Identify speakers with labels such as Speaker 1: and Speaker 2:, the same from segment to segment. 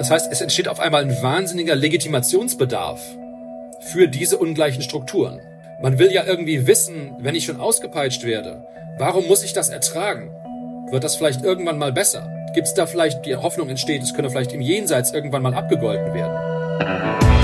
Speaker 1: Das heißt, es entsteht auf einmal ein wahnsinniger Legitimationsbedarf für diese ungleichen Strukturen. Man will ja irgendwie wissen, wenn ich schon ausgepeitscht werde, warum muss ich das ertragen? Wird das vielleicht irgendwann mal besser? Gibt es da vielleicht die Hoffnung entsteht, es könne vielleicht im Jenseits irgendwann mal abgegolten werden?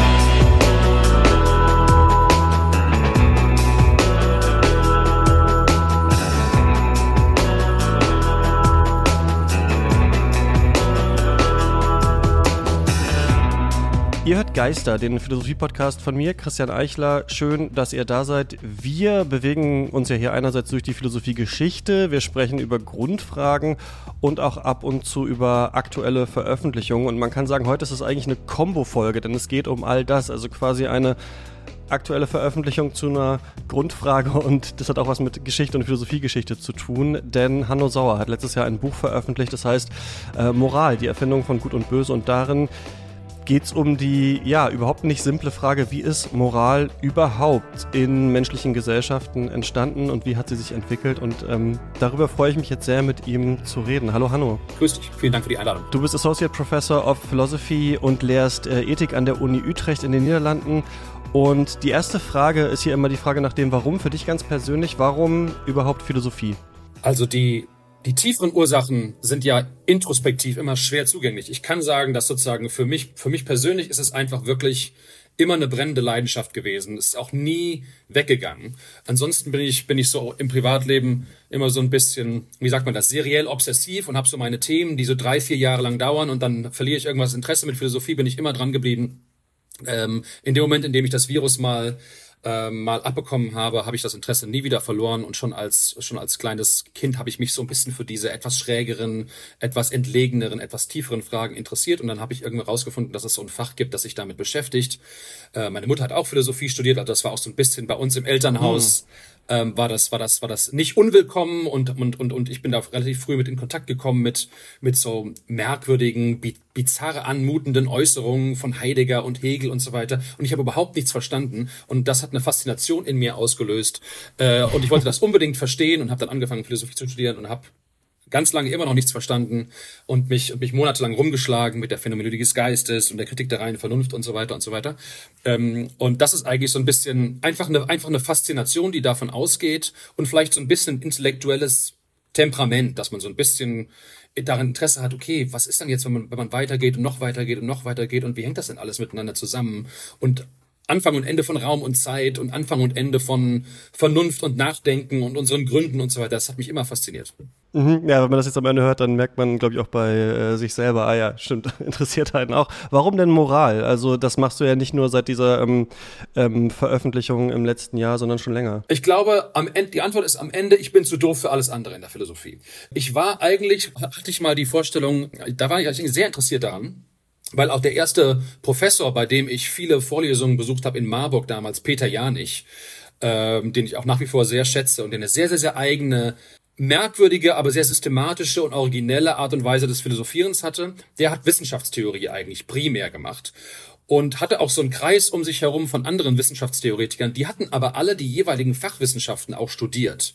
Speaker 2: Ihr hört Geister, den Philosophie-Podcast von mir, Christian Eichler. Schön, dass ihr da seid. Wir bewegen uns ja hier einerseits durch die Philosophie-Geschichte. Wir sprechen über Grundfragen und auch ab und zu über aktuelle Veröffentlichungen. Und man kann sagen, heute ist es eigentlich eine Kombo-Folge, denn es geht um all das. Also quasi eine aktuelle Veröffentlichung zu einer Grundfrage und das hat auch was mit Geschichte und Philosophiegeschichte zu tun, denn Hanno Sauer hat letztes Jahr ein Buch veröffentlicht, das heißt äh, Moral, die Erfindung von Gut und Böse und darin geht es um die, ja, überhaupt nicht simple Frage, wie ist Moral überhaupt in menschlichen Gesellschaften entstanden und wie hat sie sich entwickelt? Und ähm, darüber freue ich mich jetzt sehr, mit ihm zu reden. Hallo Hanno.
Speaker 1: Grüß dich, vielen Dank für die Einladung.
Speaker 2: Du bist Associate Professor of Philosophy und lehrst äh, Ethik an der Uni Utrecht in den Niederlanden. Und die erste Frage ist hier immer die Frage nach dem Warum für dich ganz persönlich. Warum überhaupt Philosophie?
Speaker 1: Also die die tieferen Ursachen sind ja introspektiv immer schwer zugänglich. Ich kann sagen, dass sozusagen für mich, für mich persönlich ist es einfach wirklich immer eine brennende Leidenschaft gewesen. Ist auch nie weggegangen. Ansonsten bin ich, bin ich so im Privatleben immer so ein bisschen, wie sagt man das, seriell obsessiv und habe so meine Themen, die so drei, vier Jahre lang dauern und dann verliere ich irgendwas Interesse mit Philosophie, bin ich immer dran geblieben. Ähm, in dem Moment, in dem ich das Virus mal äh, mal abbekommen habe, habe ich das Interesse nie wieder verloren und schon als schon als kleines Kind habe ich mich so ein bisschen für diese etwas schrägeren, etwas entlegeneren, etwas tieferen Fragen interessiert und dann habe ich irgendwie rausgefunden, dass es so ein Fach gibt, das sich damit beschäftigt. Äh, meine Mutter hat auch Philosophie studiert, also das war auch so ein bisschen bei uns im Elternhaus. Hm ähm, war das war das war das nicht unwillkommen und und und und ich bin da relativ früh mit in Kontakt gekommen mit mit so merkwürdigen bizarre anmutenden Äußerungen von Heidegger und Hegel und so weiter. Und ich habe überhaupt nichts verstanden. Und das hat eine Faszination in mir ausgelöst. Äh, und ich wollte das unbedingt verstehen und habe dann angefangen Philosophie zu studieren und habe ganz lange immer noch nichts verstanden und mich, mich monatelang rumgeschlagen mit der Phänomenologie des Geistes und der Kritik der reinen Vernunft und so weiter und so weiter. Ähm, und das ist eigentlich so ein bisschen einfach eine, einfach eine Faszination, die davon ausgeht und vielleicht so ein bisschen intellektuelles Temperament, dass man so ein bisschen daran Interesse hat, okay, was ist dann jetzt, wenn man, wenn man weitergeht und noch weitergeht und noch weitergeht und wie hängt das denn alles miteinander zusammen? Und Anfang und Ende von Raum und Zeit und Anfang und Ende von Vernunft und Nachdenken und unseren Gründen und so weiter. Das hat mich immer fasziniert.
Speaker 2: Mhm, ja, wenn man das jetzt am Ende hört, dann merkt man, glaube ich, auch bei äh, sich selber, ah ja, stimmt, interessiert einen auch. Warum denn Moral? Also das machst du ja nicht nur seit dieser ähm, ähm, Veröffentlichung im letzten Jahr, sondern schon länger.
Speaker 1: Ich glaube, am Ende, die Antwort ist am Ende, ich bin zu doof für alles andere in der Philosophie. Ich war eigentlich, hatte ich mal die Vorstellung, da war ich eigentlich sehr interessiert daran, weil auch der erste Professor, bei dem ich viele Vorlesungen besucht habe in Marburg damals, Peter Janich, ähm, den ich auch nach wie vor sehr schätze und der eine sehr, sehr, sehr eigene, merkwürdige, aber sehr systematische und originelle Art und Weise des Philosophierens hatte, der hat Wissenschaftstheorie eigentlich primär gemacht und hatte auch so einen Kreis um sich herum von anderen Wissenschaftstheoretikern, die hatten aber alle die jeweiligen Fachwissenschaften auch studiert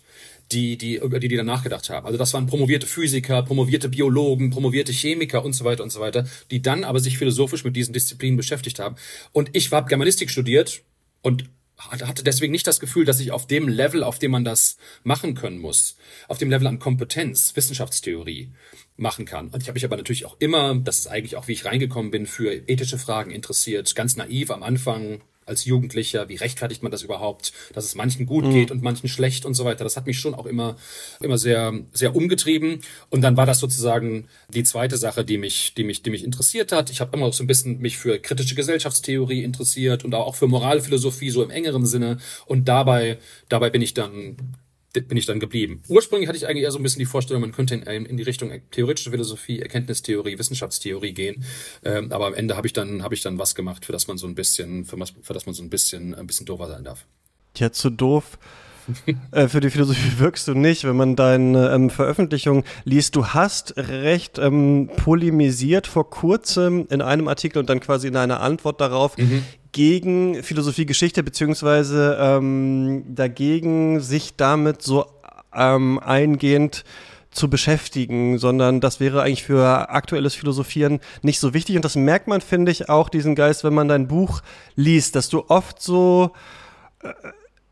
Speaker 1: die, die, über die die dann nachgedacht haben. Also das waren promovierte Physiker, promovierte Biologen, promovierte Chemiker und so weiter und so weiter, die dann aber sich philosophisch mit diesen Disziplinen beschäftigt haben. Und ich habe Germanistik studiert und hatte deswegen nicht das Gefühl, dass ich auf dem Level, auf dem man das machen können muss, auf dem Level an Kompetenz, Wissenschaftstheorie machen kann. Und ich habe mich aber natürlich auch immer, das ist eigentlich auch, wie ich reingekommen bin, für ethische Fragen interessiert. Ganz naiv am Anfang, als Jugendlicher, wie rechtfertigt man das überhaupt, dass es manchen gut mhm. geht und manchen schlecht und so weiter. Das hat mich schon auch immer, immer sehr, sehr umgetrieben. Und dann war das sozusagen die zweite Sache, die mich, die mich, die mich interessiert hat. Ich habe immer auch so ein bisschen mich für kritische Gesellschaftstheorie interessiert und auch für Moralphilosophie so im engeren Sinne. Und dabei, dabei bin ich dann bin ich dann geblieben. Ursprünglich hatte ich eigentlich eher so ein bisschen die Vorstellung, man könnte in, in die Richtung theoretische Philosophie, Erkenntnistheorie, Wissenschaftstheorie gehen. Ähm, aber am Ende habe ich dann habe ich dann was gemacht, für das man so ein bisschen, für, was, für das man so ein bisschen ein bisschen doofer sein darf.
Speaker 2: Ja, zu doof. äh, für die Philosophie wirkst du nicht, wenn man deine ähm, Veröffentlichung liest. Du hast recht ähm, polemisiert vor kurzem in einem Artikel und dann quasi in einer Antwort darauf mhm gegen Philosophiegeschichte, beziehungsweise ähm, dagegen sich damit so ähm, eingehend zu beschäftigen, sondern das wäre eigentlich für aktuelles Philosophieren nicht so wichtig. Und das merkt man, finde ich, auch diesen Geist, wenn man dein Buch liest, dass du oft so äh,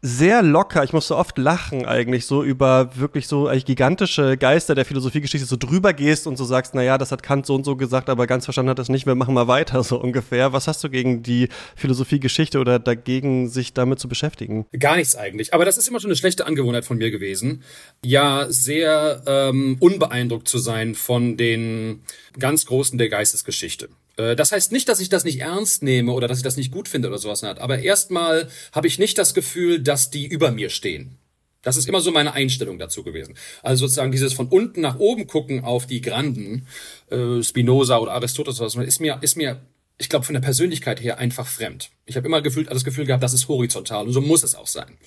Speaker 2: sehr locker. Ich musste oft lachen eigentlich so über wirklich so eigentlich gigantische Geister der Philosophiegeschichte so drüber gehst und so sagst, na ja, das hat Kant so und so gesagt, aber ganz verstanden hat das nicht. Wir machen mal weiter so ungefähr. Was hast du gegen die Philosophiegeschichte oder dagegen, sich damit zu beschäftigen?
Speaker 1: Gar nichts eigentlich. Aber das ist immer schon eine schlechte Angewohnheit von mir gewesen, ja sehr ähm, unbeeindruckt zu sein von den ganz Großen der Geistesgeschichte. Äh, das heißt nicht, dass ich das nicht ernst nehme oder dass ich das nicht gut finde oder sowas. Aber erstmal habe ich nicht das Gefühl, dass die über mir stehen. Das ist immer so meine Einstellung dazu gewesen. Also sozusagen dieses von unten nach oben gucken auf die Granden, äh, Spinoza oder Aristoteles, ist mir, ist mir, ich glaube, von der Persönlichkeit her einfach fremd. Ich habe immer gefühlt, das Gefühl gehabt, das ist horizontal und so muss es auch sein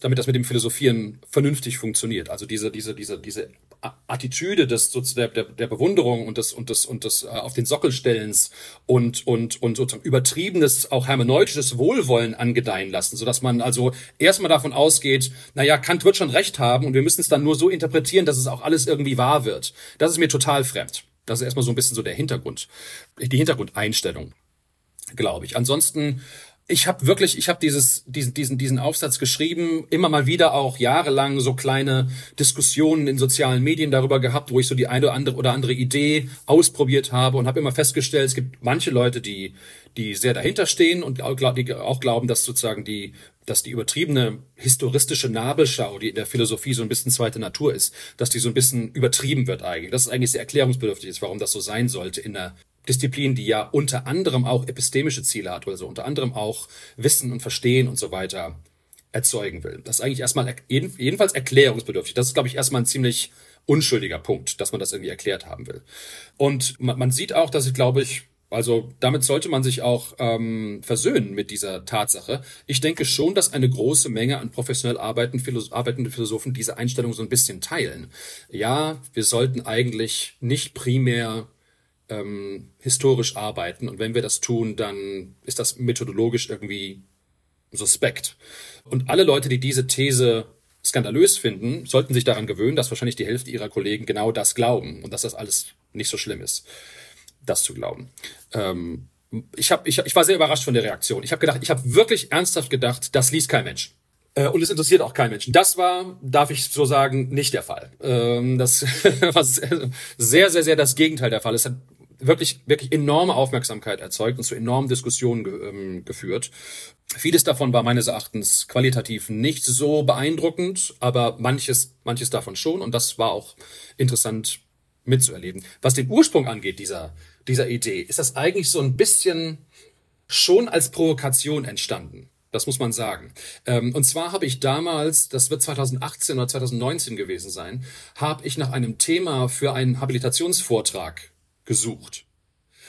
Speaker 1: damit das mit dem Philosophieren vernünftig funktioniert. Also diese, diese, diese, diese Attitüde des, der, der, der Bewunderung und des, und des, und des äh, auf den Sockel stellens und, und, und sozusagen übertriebenes, auch hermeneutisches Wohlwollen angedeihen lassen, sodass man also erstmal davon ausgeht, naja, Kant wird schon recht haben und wir müssen es dann nur so interpretieren, dass es auch alles irgendwie wahr wird. Das ist mir total fremd. Das ist erstmal so ein bisschen so der Hintergrund, die Hintergrundeinstellung, glaube ich. Ansonsten ich habe wirklich, ich habe dieses, diesen, diesen, diesen Aufsatz geschrieben, immer mal wieder auch jahrelang so kleine Diskussionen in sozialen Medien darüber gehabt, wo ich so die eine oder andere oder andere Idee ausprobiert habe und habe immer festgestellt, es gibt manche Leute, die, die sehr dahinter stehen und auch, die auch glauben, dass sozusagen die, dass die übertriebene historistische Nabelschau, die in der Philosophie so ein bisschen zweite Natur ist, dass die so ein bisschen übertrieben wird eigentlich. Das ist eigentlich sehr erklärungsbedürftig ist, warum das so sein sollte in der Disziplin, die ja unter anderem auch epistemische Ziele hat, also unter anderem auch Wissen und Verstehen und so weiter erzeugen will. Das ist eigentlich erstmal jedenfalls erklärungsbedürftig. Das ist, glaube ich, erstmal ein ziemlich unschuldiger Punkt, dass man das irgendwie erklärt haben will. Und man, man sieht auch, dass ich, glaube ich, also damit sollte man sich auch ähm, versöhnen mit dieser Tatsache. Ich denke schon, dass eine große Menge an professionell arbeitenden, Philosoph arbeitenden Philosophen diese Einstellung so ein bisschen teilen. Ja, wir sollten eigentlich nicht primär ähm, historisch arbeiten. Und wenn wir das tun, dann ist das methodologisch irgendwie suspekt. Und alle Leute, die diese These skandalös finden, sollten sich daran gewöhnen, dass wahrscheinlich die Hälfte ihrer Kollegen genau das glauben und dass das alles nicht so schlimm ist, das zu glauben. Ähm, ich, hab, ich, ich war sehr überrascht von der Reaktion. Ich habe gedacht, ich habe wirklich ernsthaft gedacht, das liest kein Mensch. Äh, und es interessiert auch kein Menschen. Das war, darf ich so sagen, nicht der Fall. Ähm, das war sehr, sehr, sehr das Gegenteil der Fall. Es hat wirklich, wirklich enorme Aufmerksamkeit erzeugt und zu enormen Diskussionen ähm, geführt. Vieles davon war meines Erachtens qualitativ nicht so beeindruckend, aber manches, manches davon schon und das war auch interessant mitzuerleben. Was den Ursprung angeht dieser, dieser Idee, ist das eigentlich so ein bisschen schon als Provokation entstanden. Das muss man sagen. Ähm, und zwar habe ich damals, das wird 2018 oder 2019 gewesen sein, habe ich nach einem Thema für einen Habilitationsvortrag gesucht.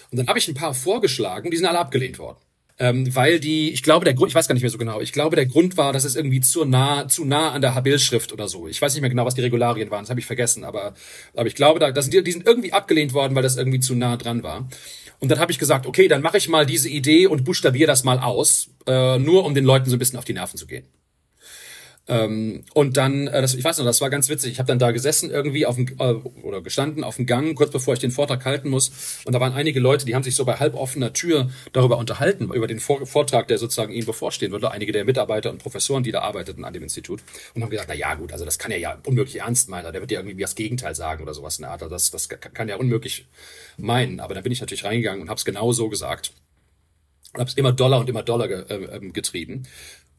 Speaker 1: Und dann habe ich ein paar vorgeschlagen, die sind alle abgelehnt worden. Ähm, weil die, ich glaube, der Grund, ich weiß gar nicht mehr so genau, ich glaube, der Grund war, dass es irgendwie zu nah, zu nah an der Habil-Schrift oder so. Ich weiß nicht mehr genau, was die Regularien waren, das habe ich vergessen, aber, aber ich glaube, da, das sind die, die sind irgendwie abgelehnt worden, weil das irgendwie zu nah dran war. Und dann habe ich gesagt, okay, dann mache ich mal diese Idee und buchstabiere das mal aus, äh, nur um den Leuten so ein bisschen auf die Nerven zu gehen. Ähm, und dann, äh, das, ich weiß noch, das war ganz witzig. Ich habe dann da gesessen irgendwie auf dem, äh, oder gestanden auf dem Gang, kurz bevor ich den Vortrag halten muss. Und da waren einige Leute, die haben sich so bei halboffener Tür darüber unterhalten, über den Vor Vortrag, der sozusagen ihnen bevorstehen würde. Einige der Mitarbeiter und Professoren, die da arbeiteten an dem Institut. Und haben gesagt, na ja, gut, also das kann er ja unmöglich ernst meinen. Der wird ja irgendwie das Gegenteil sagen oder sowas in der Art. Also das, das kann ja unmöglich meinen. Aber dann bin ich natürlich reingegangen und habe es genau so gesagt. Und habe es immer Dollar und immer Dollar ge, äh, ähm, getrieben.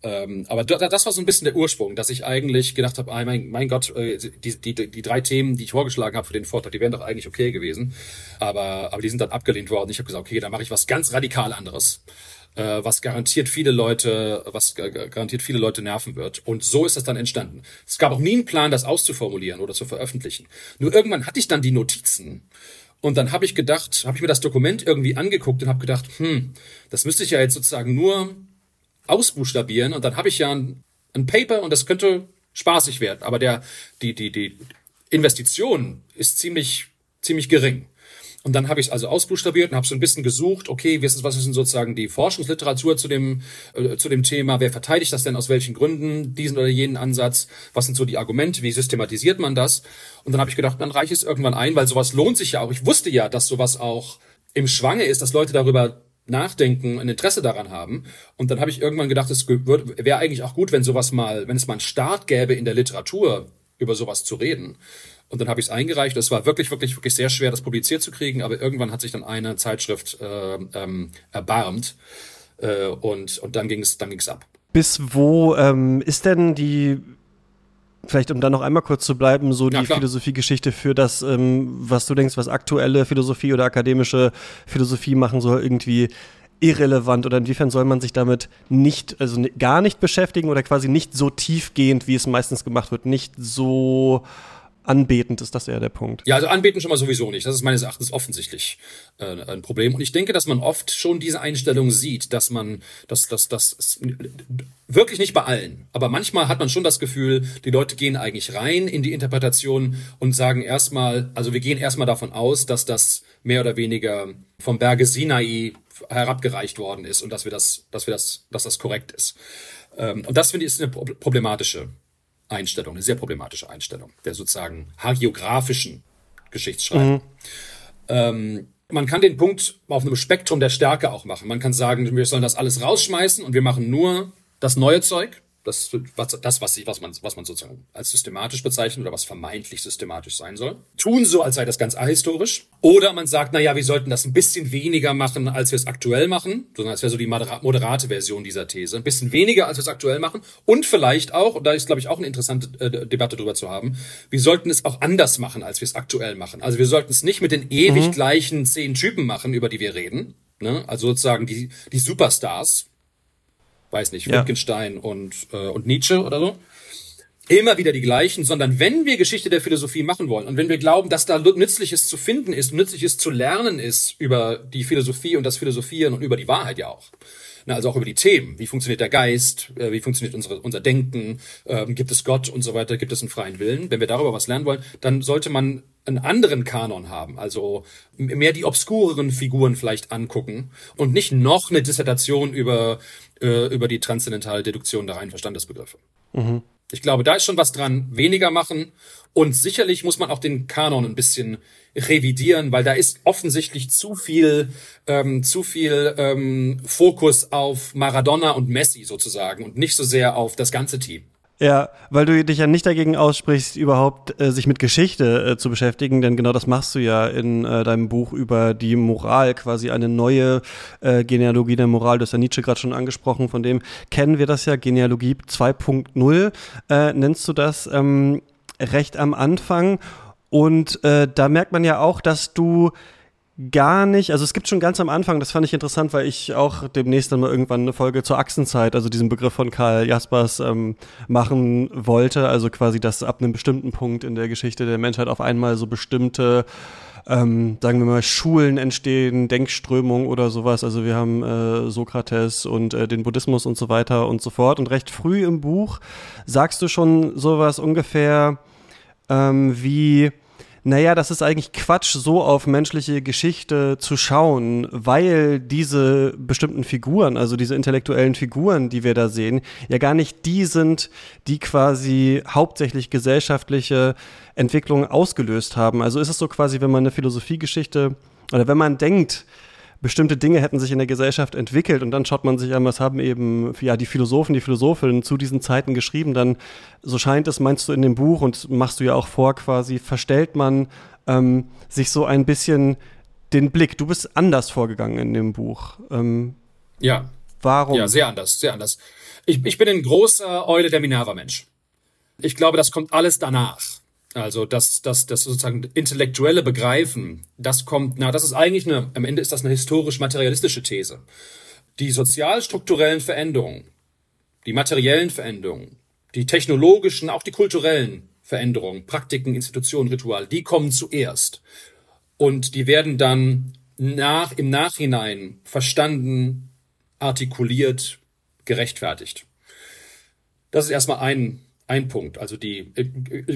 Speaker 1: Ähm, aber das war so ein bisschen der Ursprung, dass ich eigentlich gedacht habe, ah, mein, mein Gott, äh, die, die, die drei Themen, die ich vorgeschlagen habe für den Vortrag, die wären doch eigentlich okay gewesen. Aber, aber die sind dann abgelehnt worden. Ich habe gesagt, okay, dann mache ich was ganz radikal anderes, äh, was garantiert viele Leute, was garantiert viele Leute nerven wird. Und so ist das dann entstanden. Es gab auch nie einen Plan, das auszuformulieren oder zu veröffentlichen. Nur irgendwann hatte ich dann die Notizen. Und dann habe ich gedacht, habe ich mir das Dokument irgendwie angeguckt und habe gedacht, hm, das müsste ich ja jetzt sozusagen nur ausbuchstabieren und dann habe ich ja ein, ein Paper und das könnte spaßig werden. Aber der, die, die, die Investition ist ziemlich, ziemlich gering. Und dann habe ich es also ausbuchstabiert und habe so ein bisschen gesucht, okay, was ist, was ist denn sozusagen die Forschungsliteratur zu dem, äh, zu dem Thema, wer verteidigt das denn, aus welchen Gründen, diesen oder jenen Ansatz, was sind so die Argumente, wie systematisiert man das? Und dann habe ich gedacht, dann reiche ich es irgendwann ein, weil sowas lohnt sich ja auch. Ich wusste ja, dass sowas auch im Schwange ist, dass Leute darüber nachdenken, ein Interesse daran haben. Und dann habe ich irgendwann gedacht, es wäre eigentlich auch gut, wenn sowas mal, wenn es mal einen Start gäbe in der Literatur, über sowas zu reden. Und dann habe ich es eingereicht. Es war wirklich, wirklich, wirklich sehr schwer, das publiziert zu kriegen, aber irgendwann hat sich dann eine Zeitschrift äh, ähm, erbarmt äh, und, und dann ging es dann ging's ab.
Speaker 2: Bis wo ähm, ist denn die Vielleicht, um dann noch einmal kurz zu bleiben, so die Philosophiegeschichte für das, ähm, was du denkst, was aktuelle Philosophie oder akademische Philosophie machen soll, irgendwie irrelevant. Oder inwiefern soll man sich damit nicht, also gar nicht beschäftigen oder quasi nicht so tiefgehend, wie es meistens gemacht wird, nicht so anbetend ist das eher der Punkt.
Speaker 1: Ja, also anbeten schon mal sowieso nicht. Das ist meines Erachtens offensichtlich äh, ein Problem. Und ich denke, dass man oft schon diese Einstellung sieht, dass man, dass, dass, dass wirklich nicht bei allen, aber manchmal hat man schon das Gefühl, die Leute gehen eigentlich rein in die Interpretation und sagen erstmal, also wir gehen erstmal davon aus, dass das mehr oder weniger vom Berge Sinai herabgereicht worden ist und dass wir das, dass wir das, dass das korrekt ist. Ähm, und das finde ich ist eine problematische Einstellung, eine sehr problematische Einstellung der sozusagen hagiografischen Geschichtsschreibung. Mhm. Ähm, man kann den Punkt auf einem Spektrum der Stärke auch machen. Man kann sagen, wir sollen das alles rausschmeißen und wir machen nur das neue Zeug das, was, das was, was, man, was man sozusagen als systematisch bezeichnet oder was vermeintlich systematisch sein soll. Tun so, als sei das ganz ahistorisch. Oder man sagt, na ja, wir sollten das ein bisschen weniger machen, als wir es aktuell machen, sondern als wäre so die moderate Version dieser These. Ein bisschen weniger, als wir es aktuell machen. Und vielleicht auch, und da ist, glaube ich, auch eine interessante äh, Debatte drüber zu haben, wir sollten es auch anders machen, als wir es aktuell machen. Also wir sollten es nicht mit den ewig mhm. gleichen zehn Typen machen, über die wir reden. Ne? Also sozusagen die, die Superstars, weiß nicht, Wittgenstein ja. und, äh, und Nietzsche oder so. Immer wieder die gleichen, sondern wenn wir Geschichte der Philosophie machen wollen und wenn wir glauben, dass da Nützliches zu finden ist, Nützliches zu lernen ist über die Philosophie und das Philosophieren und über die Wahrheit ja auch. Na, also auch über die Themen. Wie funktioniert der Geist? Äh, wie funktioniert unsere, unser Denken? Ähm, gibt es Gott und so weiter? Gibt es einen freien Willen? Wenn wir darüber was lernen wollen, dann sollte man einen anderen Kanon haben, also mehr die obskureren Figuren vielleicht angucken und nicht noch eine Dissertation über äh, über die transzendentale Deduktion der reinen Verstandesbegriffe. Mhm. Ich glaube, da ist schon was dran, weniger machen. Und sicherlich muss man auch den Kanon ein bisschen revidieren, weil da ist offensichtlich zu viel, ähm, zu viel ähm, Fokus auf Maradona und Messi sozusagen und nicht so sehr auf das ganze Team.
Speaker 2: Ja, weil du dich ja nicht dagegen aussprichst, überhaupt äh, sich mit Geschichte äh, zu beschäftigen, denn genau das machst du ja in äh, deinem Buch über die Moral, quasi eine neue äh, Genealogie der Moral. Du hast ja Nietzsche gerade schon angesprochen, von dem kennen wir das ja, Genealogie 2.0 äh, nennst du das ähm, recht am Anfang. Und äh, da merkt man ja auch, dass du gar nicht, also es gibt schon ganz am Anfang, das fand ich interessant, weil ich auch demnächst dann mal irgendwann eine Folge zur Achsenzeit, also diesen Begriff von Karl Jaspers ähm, machen wollte, also quasi, dass ab einem bestimmten Punkt in der Geschichte der Menschheit auf einmal so bestimmte ähm, sagen wir mal, Schulen entstehen, Denkströmungen oder sowas. Also wir haben äh, Sokrates und äh, den Buddhismus und so weiter und so fort. Und recht früh im Buch sagst du schon sowas ungefähr ähm, wie, naja, das ist eigentlich Quatsch, so auf menschliche Geschichte zu schauen, weil diese bestimmten Figuren, also diese intellektuellen Figuren, die wir da sehen, ja gar nicht die sind, die quasi hauptsächlich gesellschaftliche Entwicklungen ausgelöst haben. Also ist es so quasi, wenn man eine Philosophiegeschichte oder wenn man denkt, bestimmte Dinge hätten sich in der Gesellschaft entwickelt und dann schaut man sich an, was haben eben ja die Philosophen, die Philosophinnen zu diesen Zeiten geschrieben, dann so scheint es, meinst du in dem Buch und machst du ja auch vor, quasi verstellt man ähm, sich so ein bisschen den Blick. Du bist anders vorgegangen in dem Buch. Ähm,
Speaker 1: ja. Warum? Ja, sehr anders, sehr anders. Ich, ich bin ein großer Eule der Minerva-Mensch. Ich glaube, das kommt alles danach. Also das, das, das sozusagen intellektuelle Begreifen, das kommt, na, das ist eigentlich eine, am Ende ist das eine historisch-materialistische These. Die sozialstrukturellen Veränderungen, die materiellen Veränderungen, die technologischen, auch die kulturellen Veränderungen, Praktiken, Institutionen, Ritual, die kommen zuerst. Und die werden dann nach, im Nachhinein verstanden, artikuliert, gerechtfertigt. Das ist erstmal ein, ein Punkt. Also die äh,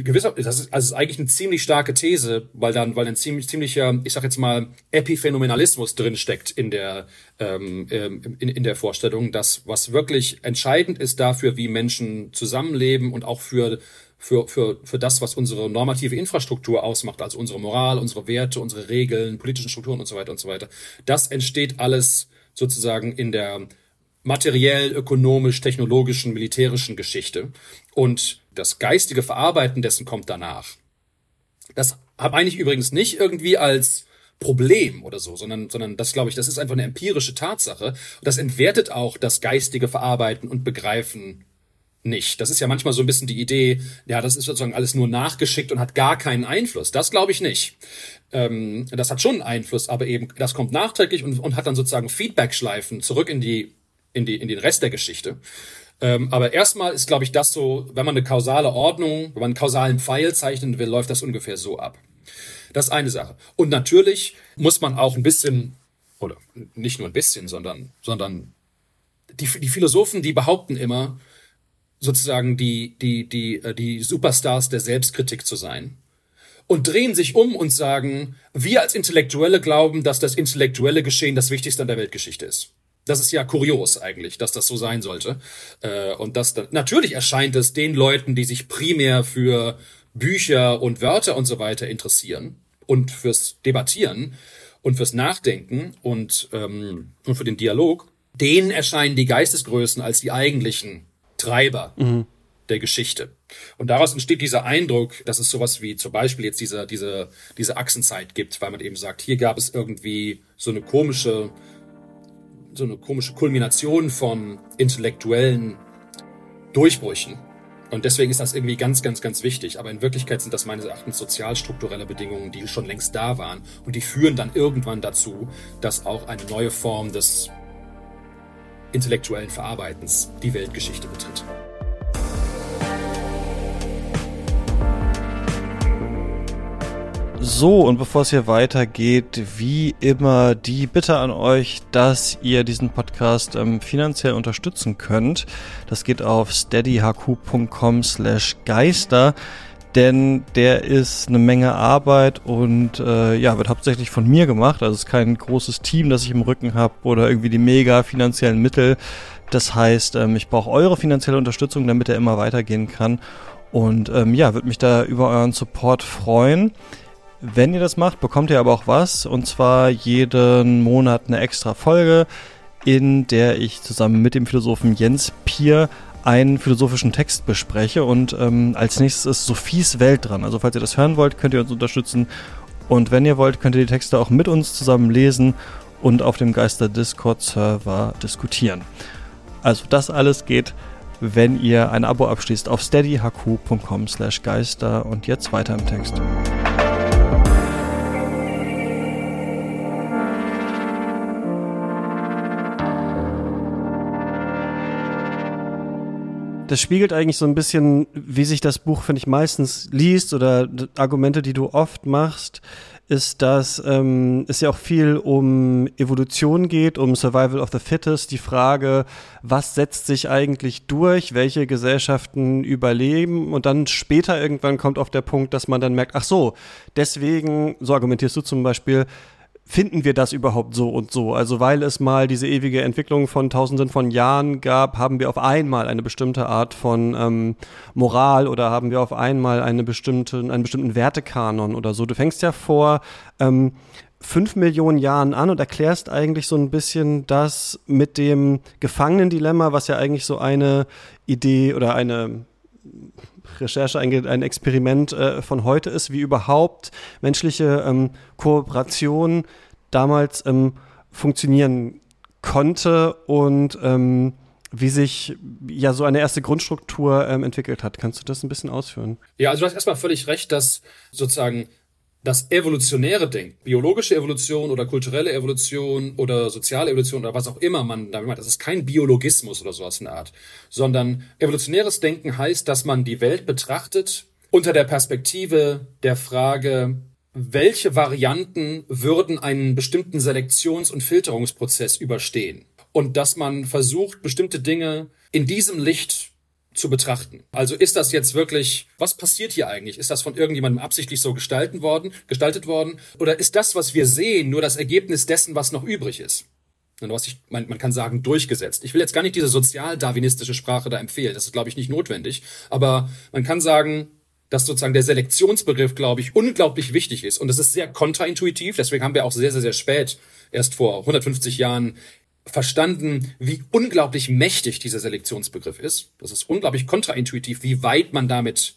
Speaker 1: gewisser, das ist, also ist eigentlich eine ziemlich starke These, weil dann, weil ein ziemlich ziemlicher, ich sag jetzt mal, Epiphänomenalismus drin steckt in der ähm, ähm, in, in der Vorstellung, dass was wirklich entscheidend ist dafür, wie Menschen zusammenleben und auch für für, für, für das, was unsere normative Infrastruktur ausmacht, also unsere Moral, unsere Werte, unsere Regeln, politischen Strukturen und so weiter und so weiter. Das entsteht alles sozusagen in der materiell, ökonomisch, technologischen, militärischen Geschichte. Und das geistige Verarbeiten dessen kommt danach. Das habe eigentlich übrigens nicht irgendwie als Problem oder so, sondern, sondern das glaube ich, das ist einfach eine empirische Tatsache. Das entwertet auch das geistige Verarbeiten und Begreifen nicht. Das ist ja manchmal so ein bisschen die Idee, ja, das ist sozusagen alles nur nachgeschickt und hat gar keinen Einfluss. Das glaube ich nicht. Ähm, das hat schon einen Einfluss, aber eben, das kommt nachträglich und, und hat dann sozusagen Feedback-Schleifen zurück in die in, die, in den Rest der Geschichte. Ähm, aber erstmal ist, glaube ich, das so, wenn man eine kausale Ordnung, wenn man einen kausalen Pfeil zeichnen will, läuft das ungefähr so ab. Das ist eine Sache. Und natürlich muss man auch ein bisschen, oder nicht nur ein bisschen, sondern, sondern die, die Philosophen, die behaupten immer, sozusagen die, die, die, äh, die Superstars der Selbstkritik zu sein. Und drehen sich um und sagen, wir als Intellektuelle glauben, dass das intellektuelle Geschehen das Wichtigste an der Weltgeschichte ist. Das ist ja kurios eigentlich, dass das so sein sollte. Äh, und das dann, natürlich erscheint es den Leuten, die sich primär für Bücher und Wörter und so weiter interessieren und fürs Debattieren und fürs Nachdenken und, ähm, und für den Dialog, denen erscheinen die Geistesgrößen als die eigentlichen Treiber mhm. der Geschichte. Und daraus entsteht dieser Eindruck, dass es sowas wie zum Beispiel jetzt diese, diese, diese Achsenzeit gibt, weil man eben sagt, hier gab es irgendwie so eine komische so eine komische Kulmination von intellektuellen Durchbrüchen. Und deswegen ist das irgendwie ganz, ganz, ganz wichtig. Aber in Wirklichkeit sind das meines Erachtens sozialstrukturelle Bedingungen, die schon längst da waren. Und die führen dann irgendwann dazu, dass auch eine neue Form des intellektuellen Verarbeitens die Weltgeschichte betritt.
Speaker 2: So, und bevor es hier weitergeht, wie immer die Bitte an euch, dass ihr diesen Podcast ähm, finanziell unterstützen könnt. Das geht auf steadyhq.com slash geister, denn der ist eine Menge Arbeit und äh, ja, wird hauptsächlich von mir gemacht. Also es ist kein großes Team, das ich im Rücken habe oder irgendwie die mega finanziellen Mittel. Das heißt, ähm, ich brauche eure finanzielle Unterstützung, damit er immer weitergehen kann. Und ähm, ja, würde mich da über euren Support freuen. Wenn ihr das macht, bekommt ihr aber auch was. Und zwar jeden Monat eine extra Folge, in der ich zusammen mit dem Philosophen Jens Pier einen philosophischen Text bespreche. Und ähm, als nächstes ist Sophies Welt dran. Also falls ihr das hören wollt, könnt ihr uns unterstützen. Und wenn ihr wollt, könnt ihr die Texte auch mit uns zusammen lesen und auf dem Geister Discord Server diskutieren. Also das alles geht, wenn ihr ein Abo abschließt auf steadyhq.com slash geister und jetzt weiter im Text. Das spiegelt eigentlich so ein bisschen, wie sich das Buch, finde ich, meistens liest oder Argumente, die du oft machst, ist, dass ähm, es ja auch viel um Evolution geht, um Survival of the Fittest, die Frage, was setzt sich eigentlich durch, welche Gesellschaften überleben und dann später irgendwann kommt auf der Punkt, dass man dann merkt, ach so, deswegen, so argumentierst du zum Beispiel, finden wir das überhaupt so und so? Also weil es mal diese ewige Entwicklung von Tausenden von Jahren gab, haben wir auf einmal eine bestimmte Art von ähm, Moral oder haben wir auf einmal eine bestimmte, einen bestimmten Wertekanon oder so. Du fängst ja vor ähm, fünf Millionen Jahren an und erklärst eigentlich so ein bisschen das mit dem Gefangenendilemma, was ja eigentlich so eine Idee oder eine Recherche, ein, ein Experiment äh, von heute ist, wie überhaupt menschliche ähm, Kooperation damals ähm, funktionieren konnte und ähm, wie sich ja so eine erste Grundstruktur ähm, entwickelt hat. Kannst du das ein bisschen ausführen?
Speaker 1: Ja, also du hast erstmal völlig recht, dass sozusagen das evolutionäre Denken, biologische Evolution oder kulturelle Evolution oder soziale Evolution oder was auch immer man damit meint, das ist kein Biologismus oder sowas in der Art, sondern evolutionäres Denken heißt, dass man die Welt betrachtet unter der Perspektive der Frage, welche Varianten würden einen bestimmten Selektions- und Filterungsprozess überstehen? Und dass man versucht, bestimmte Dinge in diesem Licht zu betrachten. Also ist das jetzt wirklich, was passiert hier eigentlich? Ist das von irgendjemandem absichtlich so gestalten worden, gestaltet worden? Oder ist das, was wir sehen, nur das Ergebnis dessen, was noch übrig ist? was ich, man, man kann sagen, durchgesetzt. Ich will jetzt gar nicht diese sozial-darwinistische Sprache da empfehlen. Das ist, glaube ich, nicht notwendig. Aber man kann sagen, dass sozusagen der Selektionsbegriff, glaube ich, unglaublich wichtig ist. Und das ist sehr kontraintuitiv. Deswegen haben wir auch sehr, sehr, sehr spät, erst vor 150 Jahren, verstanden, wie unglaublich mächtig dieser Selektionsbegriff ist. Das ist unglaublich kontraintuitiv, wie weit man damit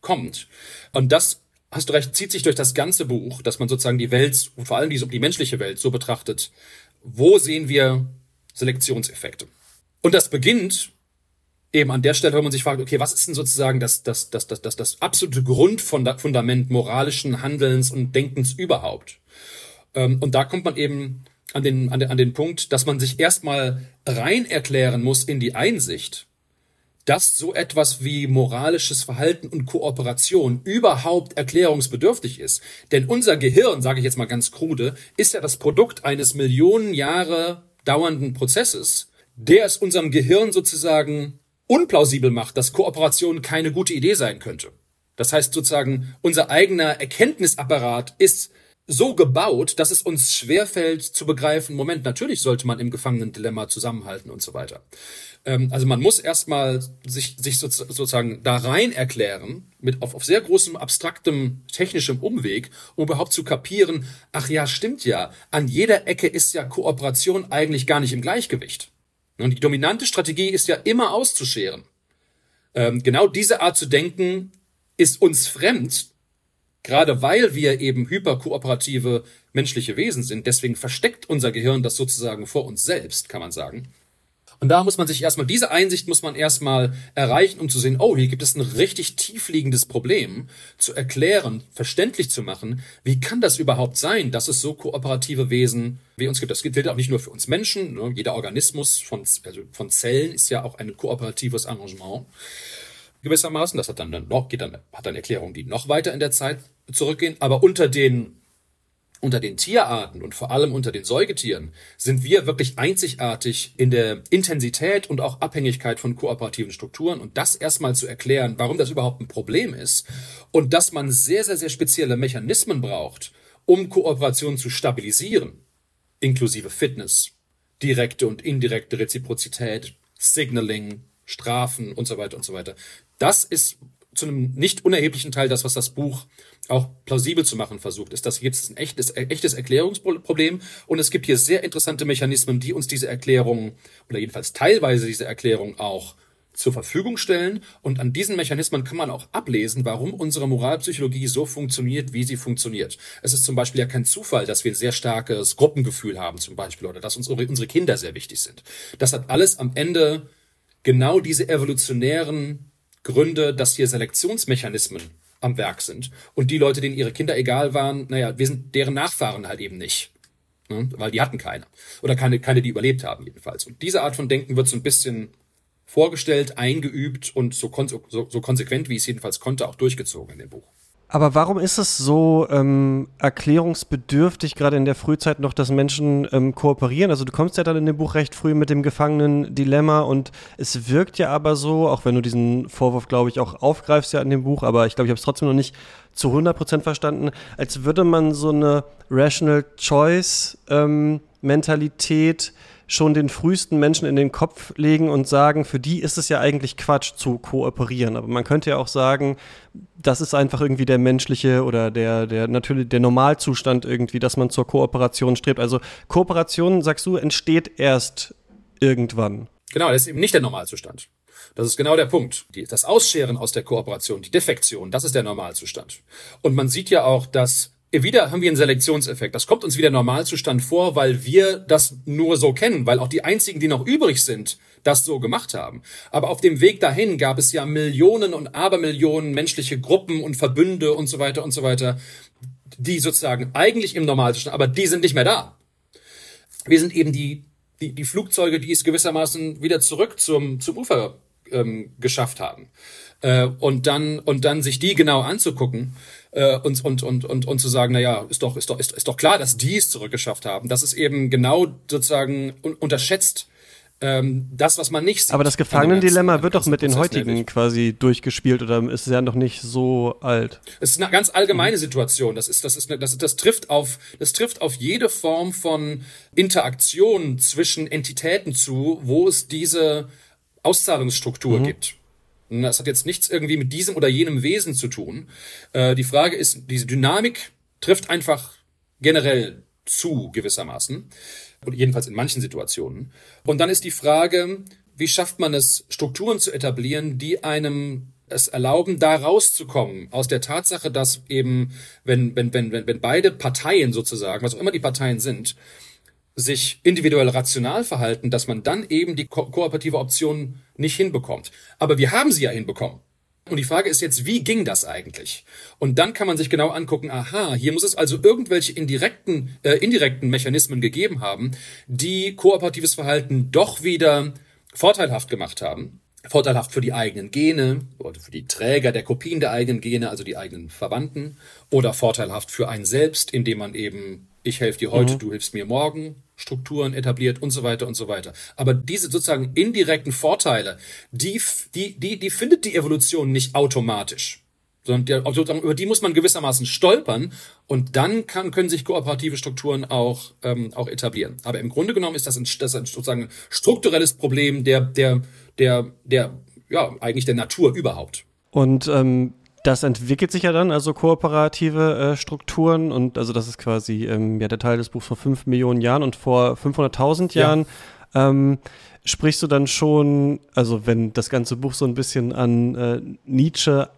Speaker 1: kommt. Und das, hast du recht, zieht sich durch das ganze Buch, dass man sozusagen die Welt, und vor allem die, die menschliche Welt so betrachtet. Wo sehen wir Selektionseffekte? Und das beginnt eben an der Stelle, wenn man sich fragt, okay, was ist denn sozusagen das, das, das, das, das, das absolute Grundfundament moralischen Handelns und Denkens überhaupt? Ähm, und da kommt man eben an den, an den, an den Punkt, dass man sich erstmal rein erklären muss in die Einsicht, dass so etwas wie moralisches Verhalten und Kooperation überhaupt erklärungsbedürftig ist. Denn unser Gehirn, sage ich jetzt mal ganz krude, ist ja das Produkt eines Millionen Jahre dauernden Prozesses, der es unserem Gehirn sozusagen unplausibel macht, dass Kooperation keine gute Idee sein könnte. Das heißt sozusagen, unser eigener Erkenntnisapparat ist so gebaut, dass es uns schwerfällt zu begreifen, Moment, natürlich sollte man im Gefangenen-Dilemma zusammenhalten und so weiter. Ähm, also man muss erstmal sich, sich sozusagen da rein erklären, mit auf, auf sehr großem, abstraktem, technischem Umweg, um überhaupt zu kapieren, ach ja, stimmt ja, an jeder Ecke ist ja Kooperation eigentlich gar nicht im Gleichgewicht. Und die dominante Strategie ist ja immer auszuscheren. Ähm, genau diese Art zu denken ist uns fremd, Gerade weil wir eben hyperkooperative menschliche Wesen sind, deswegen versteckt unser Gehirn das sozusagen vor uns selbst, kann man sagen. Und da muss man sich erstmal, diese Einsicht muss man erstmal erreichen, um zu sehen, oh, hier gibt es ein richtig tiefliegendes Problem, zu erklären, verständlich zu machen, wie kann das überhaupt sein, dass es so kooperative Wesen wie uns gibt. Das gilt auch nicht nur für uns Menschen, ne? jeder Organismus von, also von Zellen ist ja auch ein kooperatives Arrangement gewissermaßen. Das hat dann, noch, geht dann, hat dann Erklärungen, die noch weiter in der Zeit zurückgehen. Aber unter den, unter den Tierarten und vor allem unter den Säugetieren sind wir wirklich einzigartig in der Intensität und auch Abhängigkeit von kooperativen Strukturen. Und das erstmal zu erklären, warum das überhaupt ein Problem ist und dass man sehr, sehr, sehr spezielle Mechanismen braucht, um Kooperation zu stabilisieren, inklusive Fitness, direkte und indirekte Reziprozität, Signaling, Strafen und so weiter und so weiter. Das ist zu einem nicht unerheblichen Teil das, was das Buch auch plausibel zu machen versucht, ist, dass jetzt ein echtes, echtes Erklärungsproblem und es gibt hier sehr interessante Mechanismen, die uns diese Erklärung oder jedenfalls teilweise diese Erklärung auch zur Verfügung stellen und an diesen Mechanismen kann man auch ablesen, warum unsere Moralpsychologie so funktioniert, wie sie funktioniert. Es ist zum Beispiel ja kein Zufall, dass wir ein sehr starkes Gruppengefühl haben zum Beispiel oder dass uns unsere Kinder sehr wichtig sind. Das hat alles am Ende genau diese evolutionären Gründe, dass hier Selektionsmechanismen am Werk sind. Und die Leute, denen ihre Kinder egal waren, naja, wir sind deren Nachfahren halt eben nicht. Ne? Weil die hatten keine. Oder keine, keine, die überlebt haben jedenfalls. Und diese Art von Denken wird so ein bisschen vorgestellt, eingeübt und so, kon so, so konsequent, wie es jedenfalls konnte, auch durchgezogen in dem Buch.
Speaker 2: Aber warum ist es so ähm, erklärungsbedürftig, gerade in der Frühzeit noch, dass Menschen ähm, kooperieren? Also du kommst ja dann in dem Buch recht früh mit dem Gefangenen-Dilemma und es wirkt ja aber so, auch wenn du diesen Vorwurf, glaube ich, auch aufgreifst ja in dem Buch, aber ich glaube, ich habe es trotzdem noch nicht zu 100% verstanden, als würde man so eine Rational Choice ähm, Mentalität schon den frühesten Menschen in den Kopf legen und sagen, für die ist es ja eigentlich Quatsch zu kooperieren. Aber man könnte ja auch sagen, das ist einfach irgendwie der menschliche oder der, der natürlich der Normalzustand irgendwie, dass man zur Kooperation strebt. Also Kooperation, sagst du, entsteht erst irgendwann.
Speaker 1: Genau, das ist eben nicht der Normalzustand. Das ist genau der Punkt. Das Ausscheren aus der Kooperation, die Defektion, das ist der Normalzustand. Und man sieht ja auch, dass wieder haben wir einen Selektionseffekt. Das kommt uns wieder Normalzustand vor, weil wir das nur so kennen, weil auch die einzigen, die noch übrig sind, das so gemacht haben. Aber auf dem Weg dahin gab es ja Millionen und Abermillionen menschliche Gruppen und Verbünde und so weiter und so weiter, die sozusagen eigentlich im Normalzustand, aber die sind nicht mehr da. Wir sind eben die, die, die Flugzeuge, die es gewissermaßen wieder zurück zum, zum Ufer ähm, geschafft haben. Äh, und dann, und dann sich die genau anzugucken äh, und, und, und, und, und zu sagen, na ja, ist doch, ist doch, ist, ist doch klar, dass die es zurückgeschafft haben. Das ist eben genau sozusagen unterschätzt ähm, das, was man nicht sieht.
Speaker 2: Aber das Gefangenendilemma wird doch mit den heutigen nämlich. quasi durchgespielt oder ist es ja noch nicht so alt?
Speaker 1: Es ist eine ganz allgemeine Situation. Das ist, das ist, eine, das, das trifft auf, das trifft auf jede Form von Interaktion zwischen Entitäten zu, wo es diese Auszahlungsstruktur mhm. gibt. Das hat jetzt nichts irgendwie mit diesem oder jenem Wesen zu tun. Äh, die Frage ist, diese Dynamik trifft einfach generell zu gewissermaßen jedenfalls in manchen Situationen. Und dann ist die Frage, wie schafft man es, Strukturen zu etablieren, die einem es erlauben, da rauszukommen aus der Tatsache, dass eben, wenn, wenn, wenn, wenn, wenn beide Parteien sozusagen, was auch immer die Parteien sind, sich individuell rational verhalten, dass man dann eben die ko kooperative Option nicht hinbekommt. Aber wir haben sie ja hinbekommen. Und die Frage ist jetzt, wie ging das eigentlich? Und dann kann man sich genau angucken, aha, hier muss es also irgendwelche indirekten, äh, indirekten Mechanismen gegeben haben, die kooperatives Verhalten doch wieder vorteilhaft gemacht haben. Vorteilhaft für die eigenen Gene oder für die Träger der Kopien der eigenen Gene, also die eigenen Verwandten, oder vorteilhaft für einen selbst, indem man eben ich helfe dir heute, mhm. du hilfst mir morgen, Strukturen etabliert und so weiter und so weiter. Aber diese sozusagen indirekten Vorteile, die, die, die, die findet die Evolution nicht automatisch. Sondern der, über die muss man gewissermaßen stolpern und dann kann, können sich kooperative Strukturen auch, ähm, auch etablieren. Aber im Grunde genommen ist das ein, das ein sozusagen strukturelles Problem der, der, der, der, ja, eigentlich der Natur überhaupt.
Speaker 2: Und ähm, das entwickelt sich ja dann, also kooperative äh, Strukturen und also das ist quasi ähm, ja der Teil des Buchs vor fünf Millionen Jahren und vor 500.000 Jahren. Ja. Ähm, sprichst du dann schon, also wenn das ganze Buch so ein bisschen an äh, Nietzsche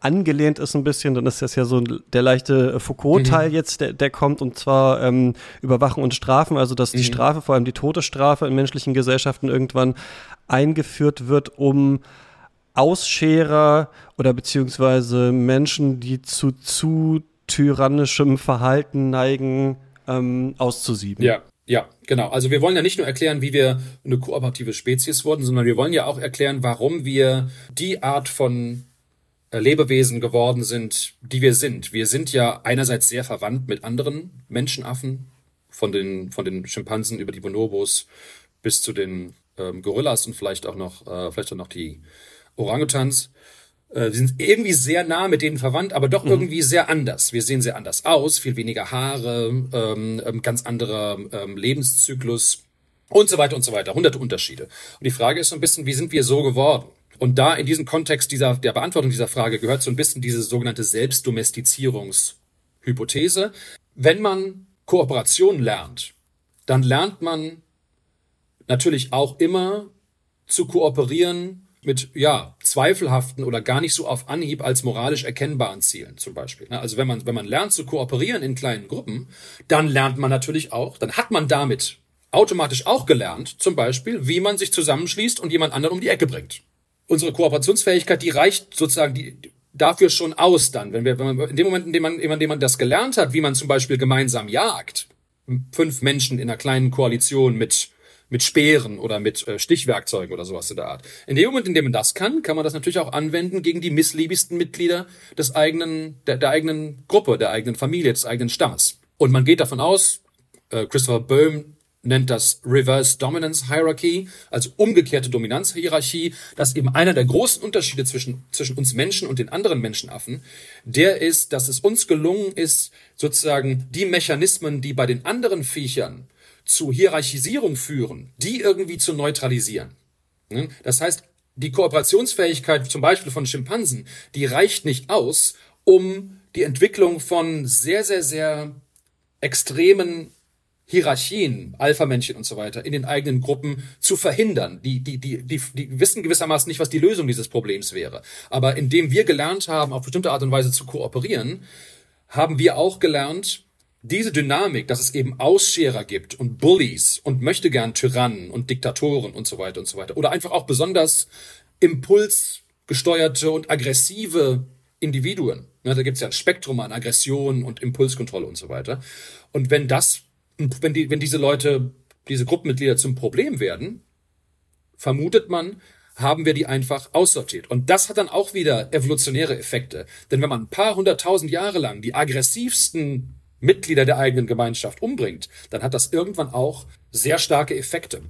Speaker 2: angelehnt ist ein bisschen, dann ist das ja so der leichte Foucault-Teil mhm. jetzt, der, der kommt, und zwar ähm, Überwachen und Strafen, also dass mhm. die Strafe, vor allem die Todesstrafe in menschlichen Gesellschaften irgendwann eingeführt wird, um Ausscherer oder beziehungsweise Menschen, die zu zu tyrannischem Verhalten neigen, ähm, auszusieben.
Speaker 1: Ja, ja, genau. Also wir wollen ja nicht nur erklären, wie wir eine kooperative Spezies wurden, sondern wir wollen ja auch erklären, warum wir die Art von äh, Lebewesen geworden sind, die wir sind. Wir sind ja einerseits sehr verwandt mit anderen Menschenaffen, von den, von den Schimpansen über die Bonobos bis zu den ähm, Gorillas und vielleicht auch noch, äh, vielleicht auch noch die Orangutans. Äh, sind irgendwie sehr nah mit denen verwandt, aber doch mhm. irgendwie sehr anders. Wir sehen sehr anders aus, viel weniger Haare, ähm, ähm, ganz anderer ähm, Lebenszyklus und so weiter und so weiter. Hunderte Unterschiede. Und die Frage ist so ein bisschen, wie sind wir so geworden? Und da in diesem Kontext dieser, der Beantwortung dieser Frage gehört so ein bisschen diese sogenannte Selbstdomestizierungshypothese. Wenn man Kooperation lernt, dann lernt man natürlich auch immer zu kooperieren mit ja zweifelhaften oder gar nicht so auf Anhieb als moralisch erkennbaren Zielen zum Beispiel. Ne? Also wenn man wenn man lernt zu kooperieren in kleinen Gruppen, dann lernt man natürlich auch, dann hat man damit automatisch auch gelernt, zum Beispiel, wie man sich zusammenschließt und jemand anderen um die Ecke bringt. Unsere Kooperationsfähigkeit, die reicht sozusagen die, dafür schon aus dann, wenn wir, wenn man in dem Moment, in dem man, in dem man das gelernt hat, wie man zum Beispiel gemeinsam jagt, fünf Menschen in einer kleinen Koalition mit mit Speeren oder mit äh, Stichwerkzeugen oder sowas in der Art. In dem Moment, in dem man das kann, kann man das natürlich auch anwenden gegen die missliebigsten Mitglieder des eigenen, der, der eigenen Gruppe, der eigenen Familie, des eigenen Stammes. Und man geht davon aus, äh, Christopher Böhm nennt das Reverse Dominance Hierarchy, also umgekehrte Dominanzhierarchie, dass eben einer der großen Unterschiede zwischen, zwischen uns Menschen und den anderen Menschenaffen, der ist, dass es uns gelungen ist, sozusagen die Mechanismen, die bei den anderen Viechern zu Hierarchisierung führen, die irgendwie zu neutralisieren. Ne? Das heißt, die Kooperationsfähigkeit zum Beispiel von Schimpansen, die reicht nicht aus, um die Entwicklung von sehr, sehr, sehr extremen Hierarchien, Alpha-Männchen und so weiter, in den eigenen Gruppen zu verhindern. Die, die, die, die, die wissen gewissermaßen nicht, was die Lösung dieses Problems wäre. Aber indem wir gelernt haben, auf bestimmte Art und Weise zu kooperieren, haben wir auch gelernt, diese Dynamik, dass es eben Ausscherer gibt und Bullies und möchte gern Tyrannen und Diktatoren und so weiter und so weiter. Oder einfach auch besonders impulsgesteuerte und aggressive Individuen. Ja, da gibt es ja ein Spektrum an Aggression und Impulskontrolle und so weiter. Und wenn das, wenn, die, wenn diese Leute, diese Gruppenmitglieder zum Problem werden, vermutet man, haben wir die einfach aussortiert. Und das hat dann auch wieder evolutionäre Effekte. Denn wenn man ein paar hunderttausend Jahre lang die aggressivsten Mitglieder der eigenen Gemeinschaft umbringt, dann hat das irgendwann auch sehr starke Effekte.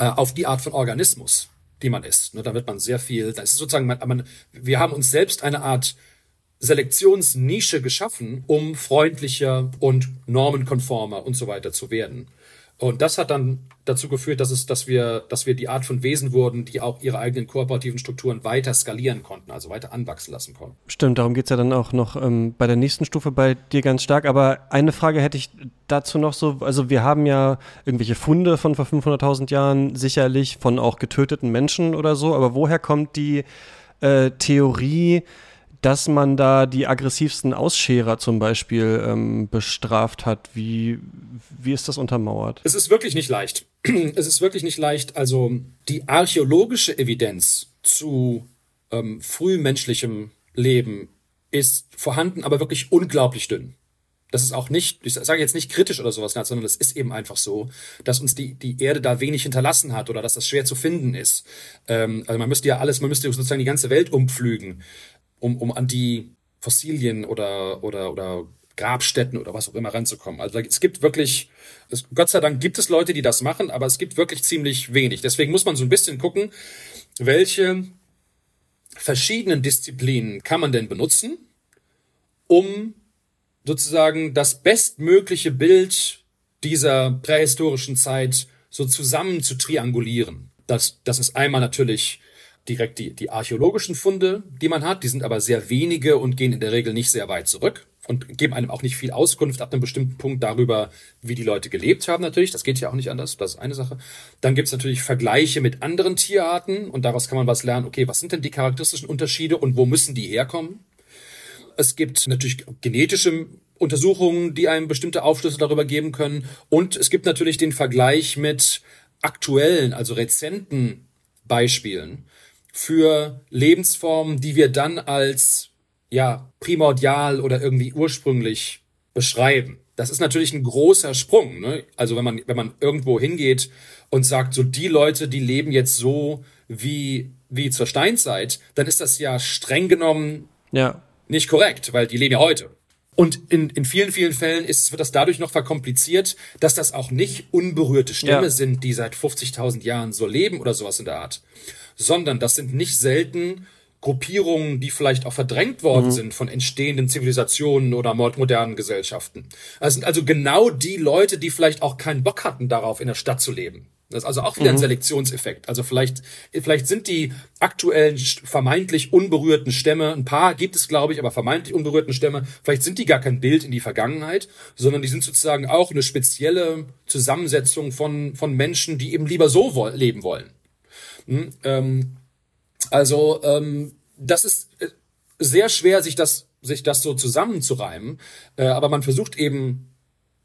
Speaker 1: äh, auf die Art von Organismus, die man ist. Ne, da wird man sehr viel, da ist sozusagen, man, man, wir haben uns selbst eine Art Selektionsnische geschaffen, um freundlicher und normenkonformer und so weiter zu werden. Und das hat dann dazu geführt, dass es, dass wir, dass wir die Art von Wesen wurden, die auch ihre eigenen kooperativen Strukturen weiter skalieren konnten, also weiter anwachsen lassen konnten.
Speaker 2: Stimmt, darum geht's ja dann auch noch ähm, bei der nächsten Stufe bei dir ganz stark. Aber eine Frage hätte ich dazu noch so, also wir haben ja irgendwelche Funde von vor 500.000 Jahren, sicherlich von auch getöteten Menschen oder so, aber woher kommt die äh, Theorie, dass man da die aggressivsten Ausscherer zum Beispiel ähm, bestraft hat. Wie, wie ist das untermauert?
Speaker 1: Es ist wirklich nicht leicht. Es ist wirklich nicht leicht. Also die archäologische Evidenz zu ähm, frühmenschlichem Leben ist vorhanden, aber wirklich unglaublich dünn. Das ist auch nicht, ich sage jetzt nicht kritisch oder sowas, sondern es ist eben einfach so, dass uns die, die Erde da wenig hinterlassen hat oder dass das schwer zu finden ist. Ähm, also man müsste ja alles, man müsste sozusagen die ganze Welt umpflügen um, um an die Fossilien oder, oder, oder Grabstätten oder was auch immer ranzukommen. Also es gibt wirklich, es, Gott sei Dank gibt es Leute, die das machen, aber es gibt wirklich ziemlich wenig. Deswegen muss man so ein bisschen gucken, welche verschiedenen Disziplinen kann man denn benutzen, um sozusagen das bestmögliche Bild dieser prähistorischen Zeit so zusammen zu triangulieren. Das, das ist einmal natürlich direkt die, die archäologischen Funde, die man hat. Die sind aber sehr wenige und gehen in der Regel nicht sehr weit zurück und geben einem auch nicht viel Auskunft ab einem bestimmten Punkt darüber, wie die Leute gelebt haben natürlich. Das geht ja auch nicht anders, das ist eine Sache. Dann gibt's natürlich Vergleiche mit anderen Tierarten und daraus kann man was lernen, okay, was sind denn die charakteristischen Unterschiede und wo müssen die herkommen? Es gibt natürlich genetische Untersuchungen, die einem bestimmte Aufschlüsse darüber geben können. Und es gibt natürlich den Vergleich mit aktuellen, also rezenten Beispielen für Lebensformen, die wir dann als ja primordial oder irgendwie ursprünglich beschreiben. Das ist natürlich ein großer Sprung. Ne? Also wenn man wenn man irgendwo hingeht und sagt, so die Leute, die leben jetzt so wie wie zur Steinzeit, dann ist das ja streng genommen ja. nicht korrekt, weil die leben ja heute. Und in, in vielen, vielen Fällen ist, wird das dadurch noch verkompliziert, dass das auch nicht unberührte Stämme ja. sind, die seit 50.000 Jahren so leben oder sowas in der Art, sondern das sind nicht selten Gruppierungen, die vielleicht auch verdrängt worden mhm. sind von entstehenden Zivilisationen oder modernen Gesellschaften. Das sind also genau die Leute, die vielleicht auch keinen Bock hatten darauf, in der Stadt zu leben. Das ist also auch wieder mhm. ein Selektionseffekt. Also vielleicht, vielleicht sind die aktuellen vermeintlich unberührten Stämme, ein paar gibt es, glaube ich, aber vermeintlich unberührten Stämme, vielleicht sind die gar kein Bild in die Vergangenheit, sondern die sind sozusagen auch eine spezielle Zusammensetzung von, von Menschen, die eben lieber so leben wollen. Hm, ähm, also ähm, das ist äh, sehr schwer, sich das, sich das so zusammenzureimen, äh, aber man versucht eben,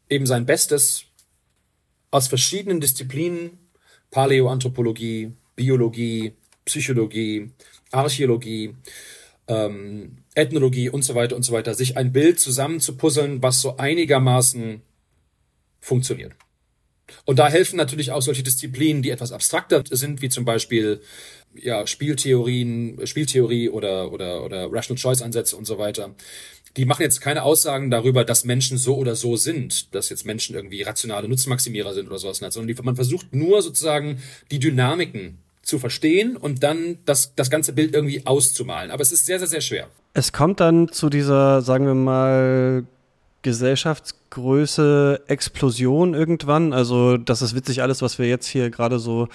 Speaker 1: eben sein Bestes aus verschiedenen Disziplinen, Paläoanthropologie, Biologie, Psychologie, Archäologie, ähm, Ethnologie und so weiter und so weiter, sich ein Bild zusammenzupuzzeln, was so einigermaßen funktioniert. Und da helfen natürlich auch solche Disziplinen, die etwas abstrakter sind, wie zum Beispiel ja, Spieltheorien, Spieltheorie oder, oder, oder Rational Choice Ansätze und so weiter. Die machen jetzt keine Aussagen darüber, dass Menschen so oder so sind, dass jetzt Menschen irgendwie rationale Nutzmaximierer sind oder sowas, sondern man versucht nur sozusagen die Dynamiken zu verstehen und dann das, das ganze Bild irgendwie auszumalen. Aber es ist sehr, sehr, sehr schwer.
Speaker 2: Es kommt dann zu dieser, sagen wir mal, Gesellschaftsgröße Explosion irgendwann. Also das ist witzig alles, was wir jetzt hier gerade so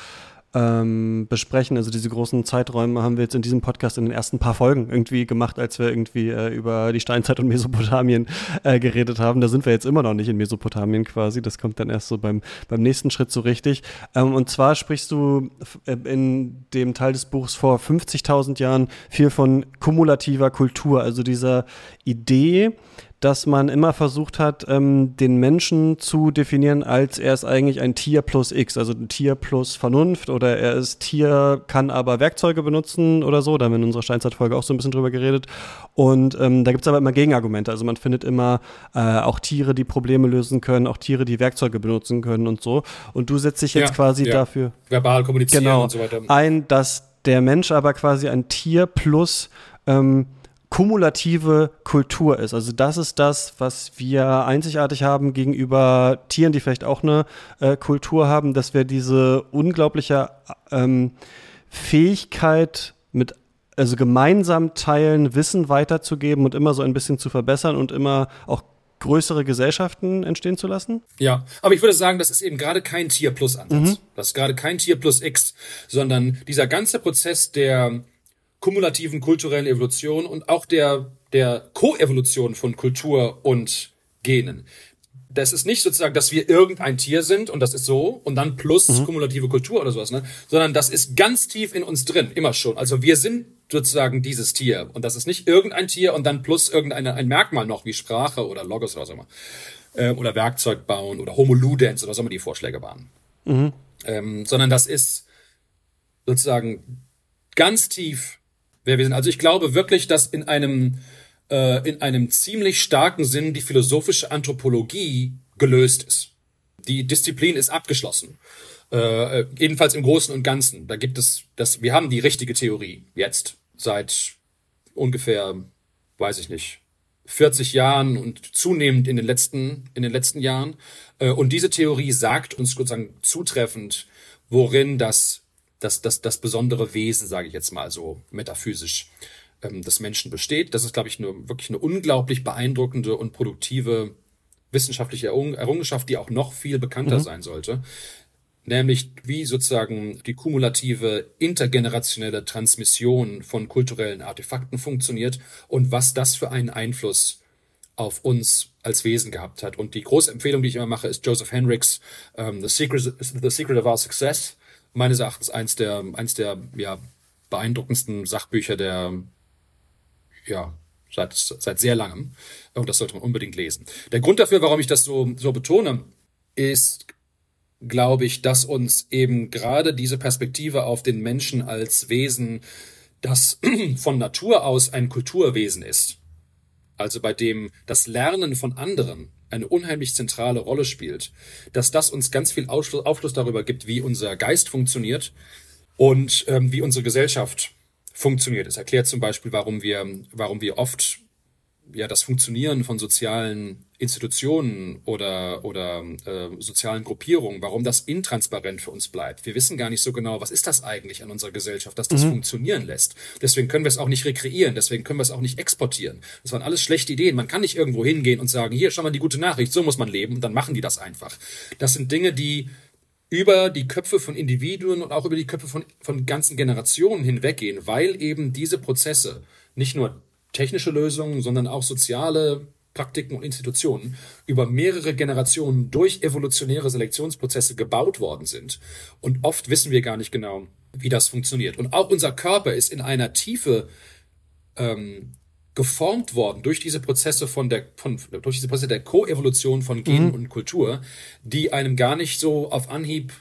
Speaker 2: ähm, besprechen. Also diese großen Zeiträume haben wir jetzt in diesem Podcast in den ersten paar Folgen irgendwie gemacht, als wir irgendwie äh, über die Steinzeit und Mesopotamien äh, geredet haben. Da sind wir jetzt immer noch nicht in Mesopotamien quasi. Das kommt dann erst so beim, beim nächsten Schritt so richtig. Ähm, und zwar sprichst du äh, in dem Teil des Buchs vor 50.000 Jahren viel von kumulativer Kultur, also dieser Idee, dass man immer versucht hat, ähm, den Menschen zu definieren, als er ist eigentlich ein Tier plus X, also ein Tier plus Vernunft oder er ist Tier, kann aber Werkzeuge benutzen oder so. Da haben wir in unserer Steinzeitfolge auch so ein bisschen drüber geredet. Und ähm, da gibt's aber immer Gegenargumente. Also man findet immer äh, auch Tiere, die Probleme lösen können, auch Tiere, die Werkzeuge benutzen können und so. Und du setzt dich jetzt ja, quasi ja. dafür
Speaker 1: verbal kommunizieren
Speaker 2: genau,
Speaker 1: und so weiter
Speaker 2: ein, dass der Mensch aber quasi ein Tier plus ähm, kumulative Kultur ist. Also das ist das, was wir einzigartig haben gegenüber Tieren, die vielleicht auch eine äh, Kultur haben, dass wir diese unglaubliche ähm, Fähigkeit mit also gemeinsam teilen, Wissen weiterzugeben und immer so ein bisschen zu verbessern und immer auch größere Gesellschaften entstehen zu lassen?
Speaker 1: Ja, aber ich würde sagen, das ist eben gerade kein Tier Plus Ansatz. Mhm. Das ist gerade kein Tier Plus X, sondern dieser ganze Prozess der kumulativen kulturellen Evolution und auch der, der Koevolution von Kultur und Genen. Das ist nicht sozusagen, dass wir irgendein Tier sind und das ist so und dann plus mhm. kumulative Kultur oder sowas, ne? sondern das ist ganz tief in uns drin, immer schon. Also wir sind sozusagen dieses Tier und das ist nicht irgendein Tier und dann plus irgendein ein Merkmal noch wie Sprache oder Logos oder was auch immer. Ähm, oder Werkzeug bauen oder Homo Ludens oder was auch immer die Vorschläge waren. Mhm. Ähm, sondern das ist sozusagen ganz tief wer wir sind. Also ich glaube wirklich, dass in einem, äh, in einem ziemlich starken Sinn die philosophische Anthropologie gelöst ist. Die Disziplin ist abgeschlossen. Äh, jedenfalls im Großen und Ganzen. Da gibt es das, wir haben die richtige Theorie jetzt seit ungefähr, weiß ich nicht, 40 Jahren und zunehmend in den letzten, in den letzten Jahren. Äh, und diese Theorie sagt uns sozusagen zutreffend, worin das das, das, das besondere Wesen, sage ich jetzt mal so metaphysisch, ähm, des Menschen besteht. Das ist, glaube ich, eine, wirklich eine unglaublich beeindruckende und produktive wissenschaftliche Errungenschaft, die auch noch viel bekannter mhm. sein sollte. Nämlich wie sozusagen die kumulative intergenerationelle Transmission von kulturellen Artefakten funktioniert und was das für einen Einfluss auf uns als Wesen gehabt hat. Und die große Empfehlung, die ich immer mache, ist Joseph Henricks um, The, Secret, The Secret of Our Success meines Erachtens eins der, eins der ja, beeindruckendsten Sachbücher der, ja, seit, seit sehr langem. Und das sollte man unbedingt lesen. Der Grund dafür, warum ich das so, so betone, ist, glaube ich, dass uns eben gerade diese Perspektive auf den Menschen als Wesen, das von Natur aus ein Kulturwesen ist, also bei dem das Lernen von anderen eine unheimlich zentrale Rolle spielt, dass das uns ganz viel Aufschluss, Aufschluss darüber gibt, wie unser Geist funktioniert und ähm, wie unsere Gesellschaft funktioniert. Es erklärt zum Beispiel, warum wir, warum wir oft ja das Funktionieren von sozialen Institutionen oder oder äh, sozialen Gruppierungen, warum das intransparent für uns bleibt. Wir wissen gar nicht so genau, was ist das eigentlich an unserer Gesellschaft, dass das mhm. funktionieren lässt. Deswegen können wir es auch nicht rekreieren, deswegen können wir es auch nicht exportieren. Das waren alles schlechte Ideen. Man kann nicht irgendwo hingehen und sagen, hier schau mal die gute Nachricht, so muss man leben und dann machen die das einfach. Das sind Dinge, die über die Köpfe von Individuen und auch über die Köpfe von, von ganzen Generationen hinweggehen, weil eben diese Prozesse nicht nur technische Lösungen, sondern auch soziale Praktiken und Institutionen über mehrere Generationen durch evolutionäre Selektionsprozesse gebaut worden sind. Und oft wissen wir gar nicht genau, wie das funktioniert. Und auch unser Körper ist in einer Tiefe ähm, geformt worden durch diese Prozesse von der von, durch diese Prozesse der Koevolution von Genen mhm. und Kultur, die einem gar nicht so auf Anhieb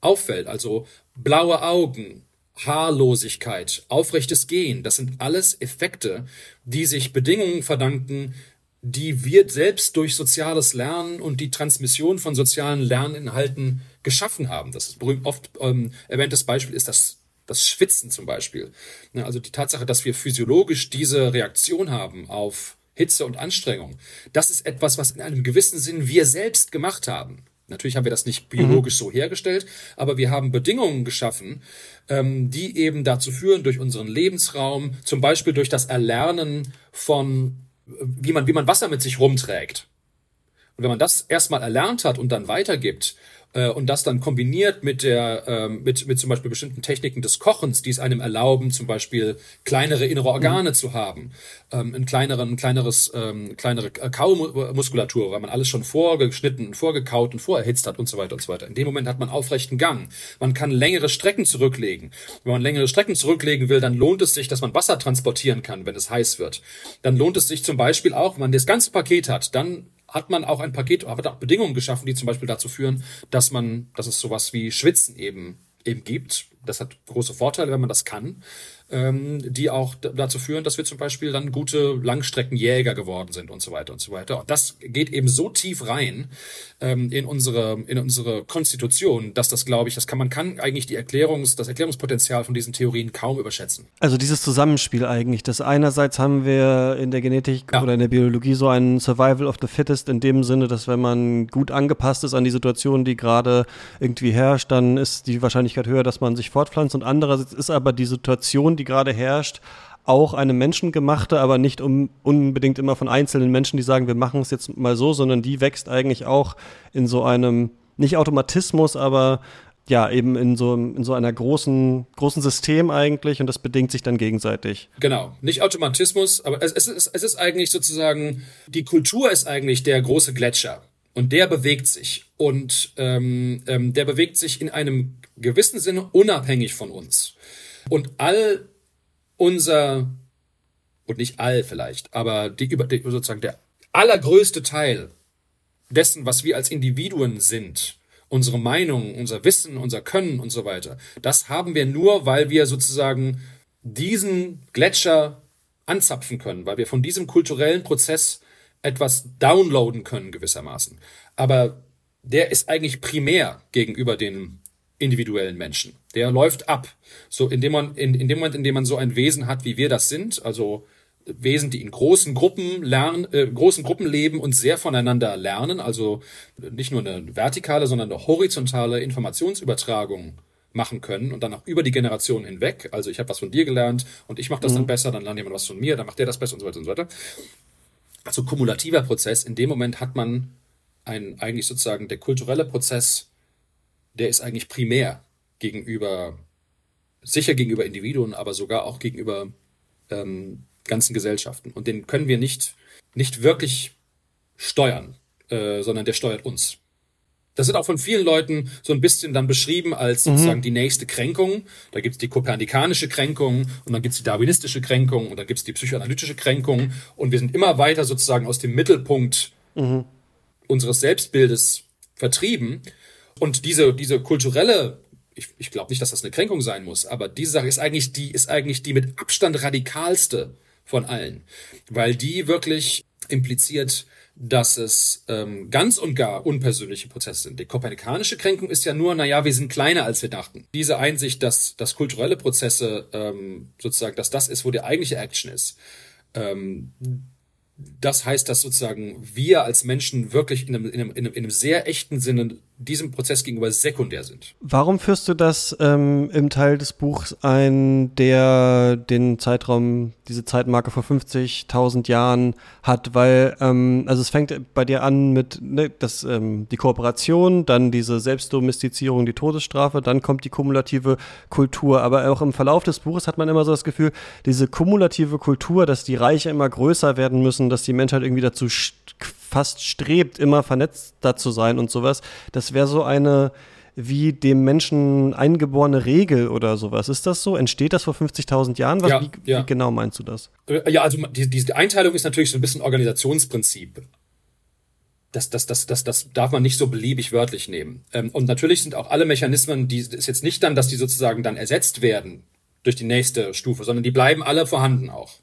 Speaker 1: auffällt. Also blaue Augen, Haarlosigkeit, aufrechtes Gehen, das sind alles Effekte, die sich Bedingungen verdanken, die wir selbst durch soziales Lernen und die Transmission von sozialen Lerninhalten geschaffen haben. Das berühmt oft ähm, erwähntes Beispiel ist das das Schwitzen zum Beispiel. Also die Tatsache, dass wir physiologisch diese Reaktion haben auf Hitze und Anstrengung, das ist etwas, was in einem gewissen Sinn wir selbst gemacht haben. Natürlich haben wir das nicht biologisch mhm. so hergestellt, aber wir haben Bedingungen geschaffen, ähm, die eben dazu führen, durch unseren Lebensraum, zum Beispiel durch das Erlernen von, wie man, wie man Wasser mit sich rumträgt. Und wenn man das erstmal erlernt hat und dann weitergibt, und das dann kombiniert mit der ähm, mit mit zum Beispiel bestimmten Techniken des Kochens, die es einem erlauben, zum Beispiel kleinere innere Organe mhm. zu haben, ähm, ein kleineren, ein kleineres, ähm, kleinere Kaumuskulatur, weil man alles schon vorgeschnitten, vorgekaut und vorerhitzt hat und so weiter und so weiter. In dem Moment hat man aufrechten Gang. Man kann längere Strecken zurücklegen. Wenn man längere Strecken zurücklegen will, dann lohnt es sich, dass man Wasser transportieren kann, wenn es heiß wird. Dann lohnt es sich zum Beispiel auch, wenn man das ganze Paket hat, dann hat man auch ein Paket, hat auch Bedingungen geschaffen, die zum Beispiel dazu führen, dass man, dass es sowas wie Schwitzen eben eben gibt, das hat große Vorteile, wenn man das kann, ähm, die auch dazu führen, dass wir zum Beispiel dann gute Langstreckenjäger geworden sind und so weiter und so weiter. Und das geht eben so tief rein ähm, in unsere in unsere Konstitution, dass das, glaube ich, das kann man kann eigentlich die Erklärungs das Erklärungspotenzial von diesen Theorien kaum überschätzen.
Speaker 2: Also dieses Zusammenspiel eigentlich, das einerseits haben wir in der Genetik ja. oder in der Biologie so ein Survival of the Fittest in dem Sinne, dass wenn man gut angepasst ist an die Situation, die gerade irgendwie herrscht, dann ist die Wahrscheinlichkeit höher, dass man sich fortpflanzt. Und andererseits ist aber die Situation, die gerade herrscht, auch eine menschengemachte, aber nicht um, unbedingt immer von einzelnen Menschen, die sagen, wir machen es jetzt mal so, sondern die wächst eigentlich auch in so einem, nicht Automatismus, aber ja, eben in so, in so einer großen, großen System eigentlich und das bedingt sich dann gegenseitig.
Speaker 1: Genau, nicht Automatismus, aber es, es, ist, es ist eigentlich sozusagen, die Kultur ist eigentlich der große Gletscher und der bewegt sich und ähm, ähm, der bewegt sich in einem gewissen Sinne unabhängig von uns. Und all unser, und nicht all vielleicht, aber die, die, sozusagen der allergrößte Teil dessen, was wir als Individuen sind, unsere Meinung, unser Wissen, unser Können und so weiter, das haben wir nur, weil wir sozusagen diesen Gletscher anzapfen können, weil wir von diesem kulturellen Prozess etwas downloaden können gewissermaßen. Aber der ist eigentlich primär gegenüber den individuellen Menschen. Der läuft ab. So in dem man in, in dem Moment, in dem man so ein Wesen hat, wie wir das sind, also Wesen, die in großen Gruppen lernen, äh, großen Gruppen leben und sehr voneinander lernen, also nicht nur eine vertikale, sondern eine horizontale Informationsübertragung machen können und dann auch über die Generationen hinweg. Also ich habe was von dir gelernt und ich mache das mhm. dann besser, dann lernt jemand was von mir, dann macht der das besser und so weiter und so weiter. Also kumulativer Prozess. In dem Moment hat man ein eigentlich sozusagen der kulturelle Prozess, der ist eigentlich primär gegenüber sicher gegenüber Individuen, aber sogar auch gegenüber ähm, ganzen Gesellschaften. Und den können wir nicht, nicht wirklich steuern, äh, sondern der steuert uns. Das wird auch von vielen Leuten so ein bisschen dann beschrieben als mhm. sozusagen die nächste Kränkung. Da gibt's die kopernikanische Kränkung und dann gibt's die darwinistische Kränkung und dann gibt's die psychoanalytische Kränkung. Und wir sind immer weiter sozusagen aus dem Mittelpunkt mhm. unseres Selbstbildes vertrieben. Und diese, diese kulturelle ich, ich glaube nicht, dass das eine Kränkung sein muss, aber diese Sache ist eigentlich die, ist eigentlich die mit Abstand radikalste von allen, weil die wirklich impliziert, dass es ähm, ganz und gar unpersönliche Prozesse sind. Die kopernikanische Kränkung ist ja nur, naja, wir sind kleiner, als wir dachten. Diese Einsicht, dass, dass kulturelle Prozesse ähm, sozusagen, dass das ist, wo die eigentliche Action ist, ähm, das heißt, dass sozusagen wir als Menschen wirklich in einem, in einem, in einem sehr echten Sinne diesem Prozess gegenüber sekundär sind.
Speaker 2: Warum führst du das ähm, im Teil des Buchs ein, der den Zeitraum, diese Zeitmarke vor 50.000 Jahren hat? Weil, ähm, also es fängt bei dir an mit ne, das, ähm, die Kooperation, dann diese Selbstdomestizierung, die Todesstrafe, dann kommt die kumulative Kultur. Aber auch im Verlauf des Buches hat man immer so das Gefühl, diese kumulative Kultur, dass die Reiche immer größer werden müssen, dass die Menschheit irgendwie dazu fast strebt, immer vernetzter zu sein und sowas. Das wäre so eine wie dem Menschen eingeborene Regel oder sowas. Ist das so? Entsteht das vor 50.000 Jahren? Was,
Speaker 1: ja,
Speaker 2: wie,
Speaker 1: ja.
Speaker 2: wie, genau meinst du das?
Speaker 1: Äh, ja, also die, diese Einteilung ist natürlich so ein bisschen Organisationsprinzip. Das, das, das, das, das darf man nicht so beliebig wörtlich nehmen. Ähm, und natürlich sind auch alle Mechanismen, die ist jetzt nicht dann, dass die sozusagen dann ersetzt werden durch die nächste Stufe, sondern die bleiben alle vorhanden auch.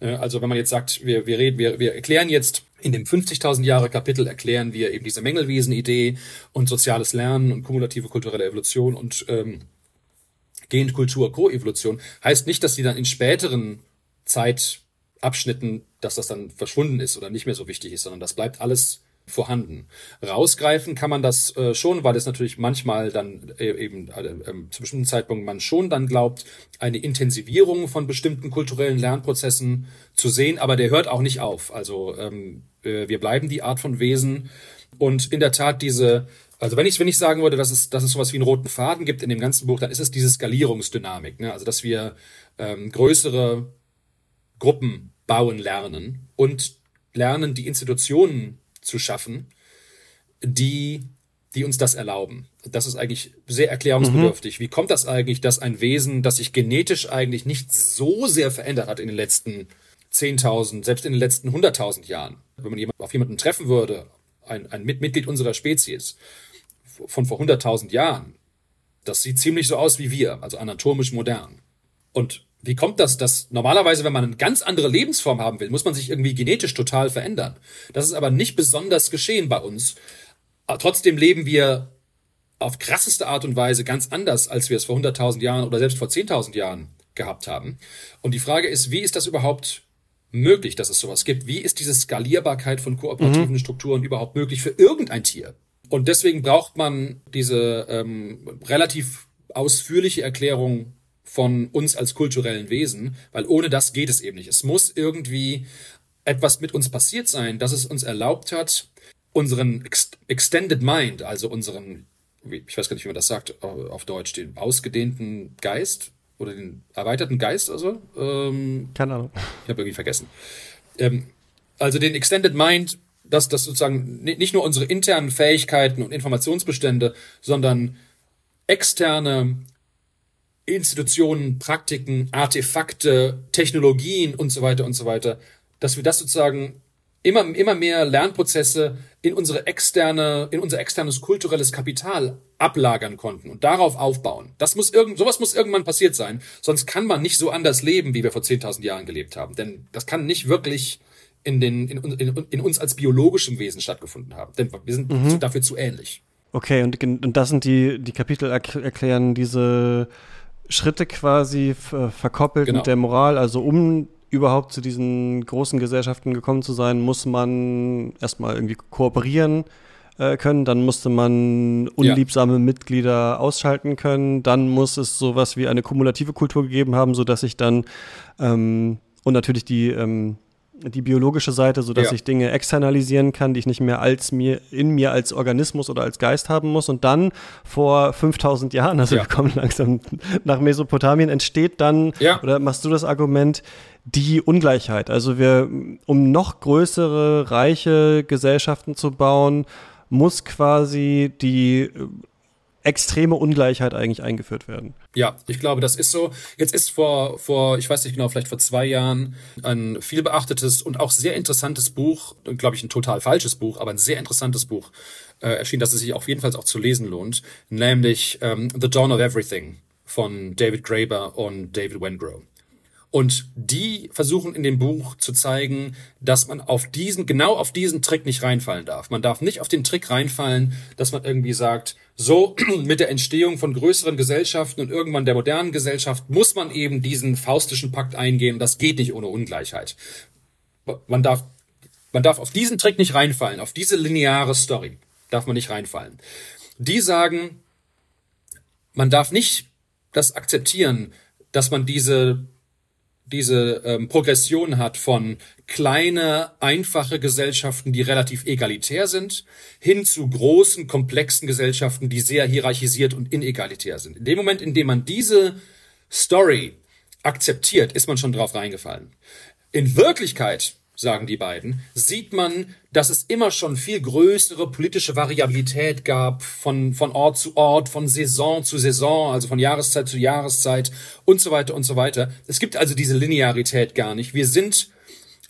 Speaker 1: Äh, also wenn man jetzt sagt, wir, wir, reden, wir, wir erklären jetzt in dem 50.000 Jahre Kapitel erklären wir eben diese Mängelwesen-Idee und soziales Lernen und kumulative kulturelle Evolution und ähm, Genkultur, Koevolution. Heißt nicht, dass die dann in späteren Zeitabschnitten, dass das dann verschwunden ist oder nicht mehr so wichtig ist, sondern das bleibt alles vorhanden. Rausgreifen kann man das äh, schon, weil es natürlich manchmal dann äh, eben äh, äh, zu bestimmten Zeitpunkten man schon dann glaubt, eine Intensivierung von bestimmten kulturellen Lernprozessen zu sehen, aber der hört auch nicht auf. Also ähm, äh, wir bleiben die Art von Wesen und in der Tat diese also wenn ich, wenn ich sagen würde, dass es, dass es sowas wie einen roten Faden gibt in dem ganzen Buch, dann ist es diese Skalierungsdynamik. Ne? Also dass wir ähm, größere Gruppen bauen lernen und lernen, die Institutionen zu schaffen, die, die uns das erlauben. Das ist eigentlich sehr erklärungsbedürftig. Mhm. Wie kommt das eigentlich, dass ein Wesen, das sich genetisch eigentlich nicht so sehr verändert hat in den letzten 10.000, selbst in den letzten 100.000 Jahren, wenn man auf jemanden treffen würde, ein, ein Mitglied unserer Spezies von vor 100.000 Jahren, Das sieht ziemlich so aus wie wir, also anatomisch modern. Und wie kommt das, dass normalerweise, wenn man eine ganz andere Lebensform haben will, muss man sich irgendwie genetisch total verändern. Das ist aber nicht besonders geschehen bei uns. Trotzdem leben wir auf krasseste Art und Weise ganz anders, als wir es vor 100.000 Jahren oder selbst vor 10.000 Jahren gehabt haben. Und die Frage ist, wie ist das überhaupt möglich, dass es sowas gibt? Wie ist diese Skalierbarkeit von kooperativen mhm. Strukturen überhaupt möglich für irgendein Tier? Und deswegen braucht man diese ähm, relativ ausführliche Erklärung von uns als kulturellen Wesen, weil ohne das geht es eben nicht. Es muss irgendwie etwas mit uns passiert sein, dass es uns erlaubt hat, unseren Extended Mind, also unseren, ich weiß gar nicht, wie man das sagt auf Deutsch, den ausgedehnten Geist oder den erweiterten Geist, also ähm,
Speaker 2: keine Ahnung,
Speaker 1: ich habe irgendwie vergessen. Ähm, also den Extended Mind dass das sozusagen nicht nur unsere internen Fähigkeiten und Informationsbestände, sondern externe Institutionen, Praktiken, Artefakte, Technologien und so weiter und so weiter, dass wir das sozusagen immer, immer mehr Lernprozesse in unsere externe, in unser externes kulturelles Kapital ablagern konnten und darauf aufbauen. Das muss irgend, sowas muss irgendwann passiert sein. Sonst kann man nicht so anders leben, wie wir vor 10.000 Jahren gelebt haben. Denn das kann nicht wirklich in, den, in, in, in uns als biologischem Wesen stattgefunden haben. Denn wir sind mhm. dafür zu ähnlich.
Speaker 2: Okay, und, und das sind die, die Kapitel erklären diese Schritte quasi verkoppelt genau. mit der Moral. Also um überhaupt zu diesen großen Gesellschaften gekommen zu sein, muss man erstmal irgendwie kooperieren äh, können, dann musste man unliebsame ja. Mitglieder ausschalten können, dann muss es sowas wie eine kumulative Kultur gegeben haben, sodass ich dann ähm, und natürlich die ähm, die biologische Seite, so dass ja. ich Dinge externalisieren kann, die ich nicht mehr als mir in mir als Organismus oder als Geist haben muss. Und dann vor 5000 Jahren, also ja. wir kommen langsam nach Mesopotamien, entsteht dann ja. oder machst du das Argument die Ungleichheit. Also wir, um noch größere reiche Gesellschaften zu bauen, muss quasi die extreme Ungleichheit eigentlich eingeführt werden.
Speaker 1: Ja, ich glaube, das ist so. Jetzt ist vor, vor, ich weiß nicht genau, vielleicht vor zwei Jahren ein viel beachtetes und auch sehr interessantes Buch, glaube ich, ein total falsches Buch, aber ein sehr interessantes Buch äh, erschienen, das es sich auf jeden Fall auch zu lesen lohnt, nämlich ähm, The Dawn of Everything von David Graeber und David Wengrow. Und die versuchen in dem Buch zu zeigen, dass man auf diesen, genau auf diesen Trick nicht reinfallen darf. Man darf nicht auf den Trick reinfallen, dass man irgendwie sagt, so mit der Entstehung von größeren Gesellschaften und irgendwann der modernen Gesellschaft muss man eben diesen faustischen Pakt eingehen. Das geht nicht ohne Ungleichheit. Man darf, man darf auf diesen Trick nicht reinfallen, auf diese lineare Story darf man nicht reinfallen. Die sagen, man darf nicht das akzeptieren, dass man diese diese ähm, Progression hat von kleine, einfache Gesellschaften, die relativ egalitär sind, hin zu großen, komplexen Gesellschaften, die sehr hierarchisiert und inegalitär sind. In dem Moment, in dem man diese Story akzeptiert, ist man schon drauf reingefallen. In Wirklichkeit sagen die beiden, sieht man, dass es immer schon viel größere politische Variabilität gab von, von Ort zu Ort, von Saison zu Saison, also von Jahreszeit zu Jahreszeit und so weiter und so weiter. Es gibt also diese Linearität gar nicht. Wir sind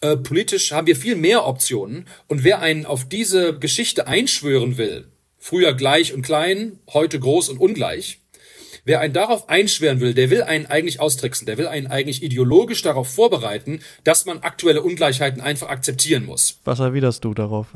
Speaker 1: äh, politisch, haben wir viel mehr Optionen und wer einen auf diese Geschichte einschwören will, früher gleich und klein, heute groß und ungleich, Wer einen darauf einschweren will, der will einen eigentlich austricksen, der will einen eigentlich ideologisch darauf vorbereiten, dass man aktuelle Ungleichheiten einfach akzeptieren muss.
Speaker 2: Was erwiderst du darauf?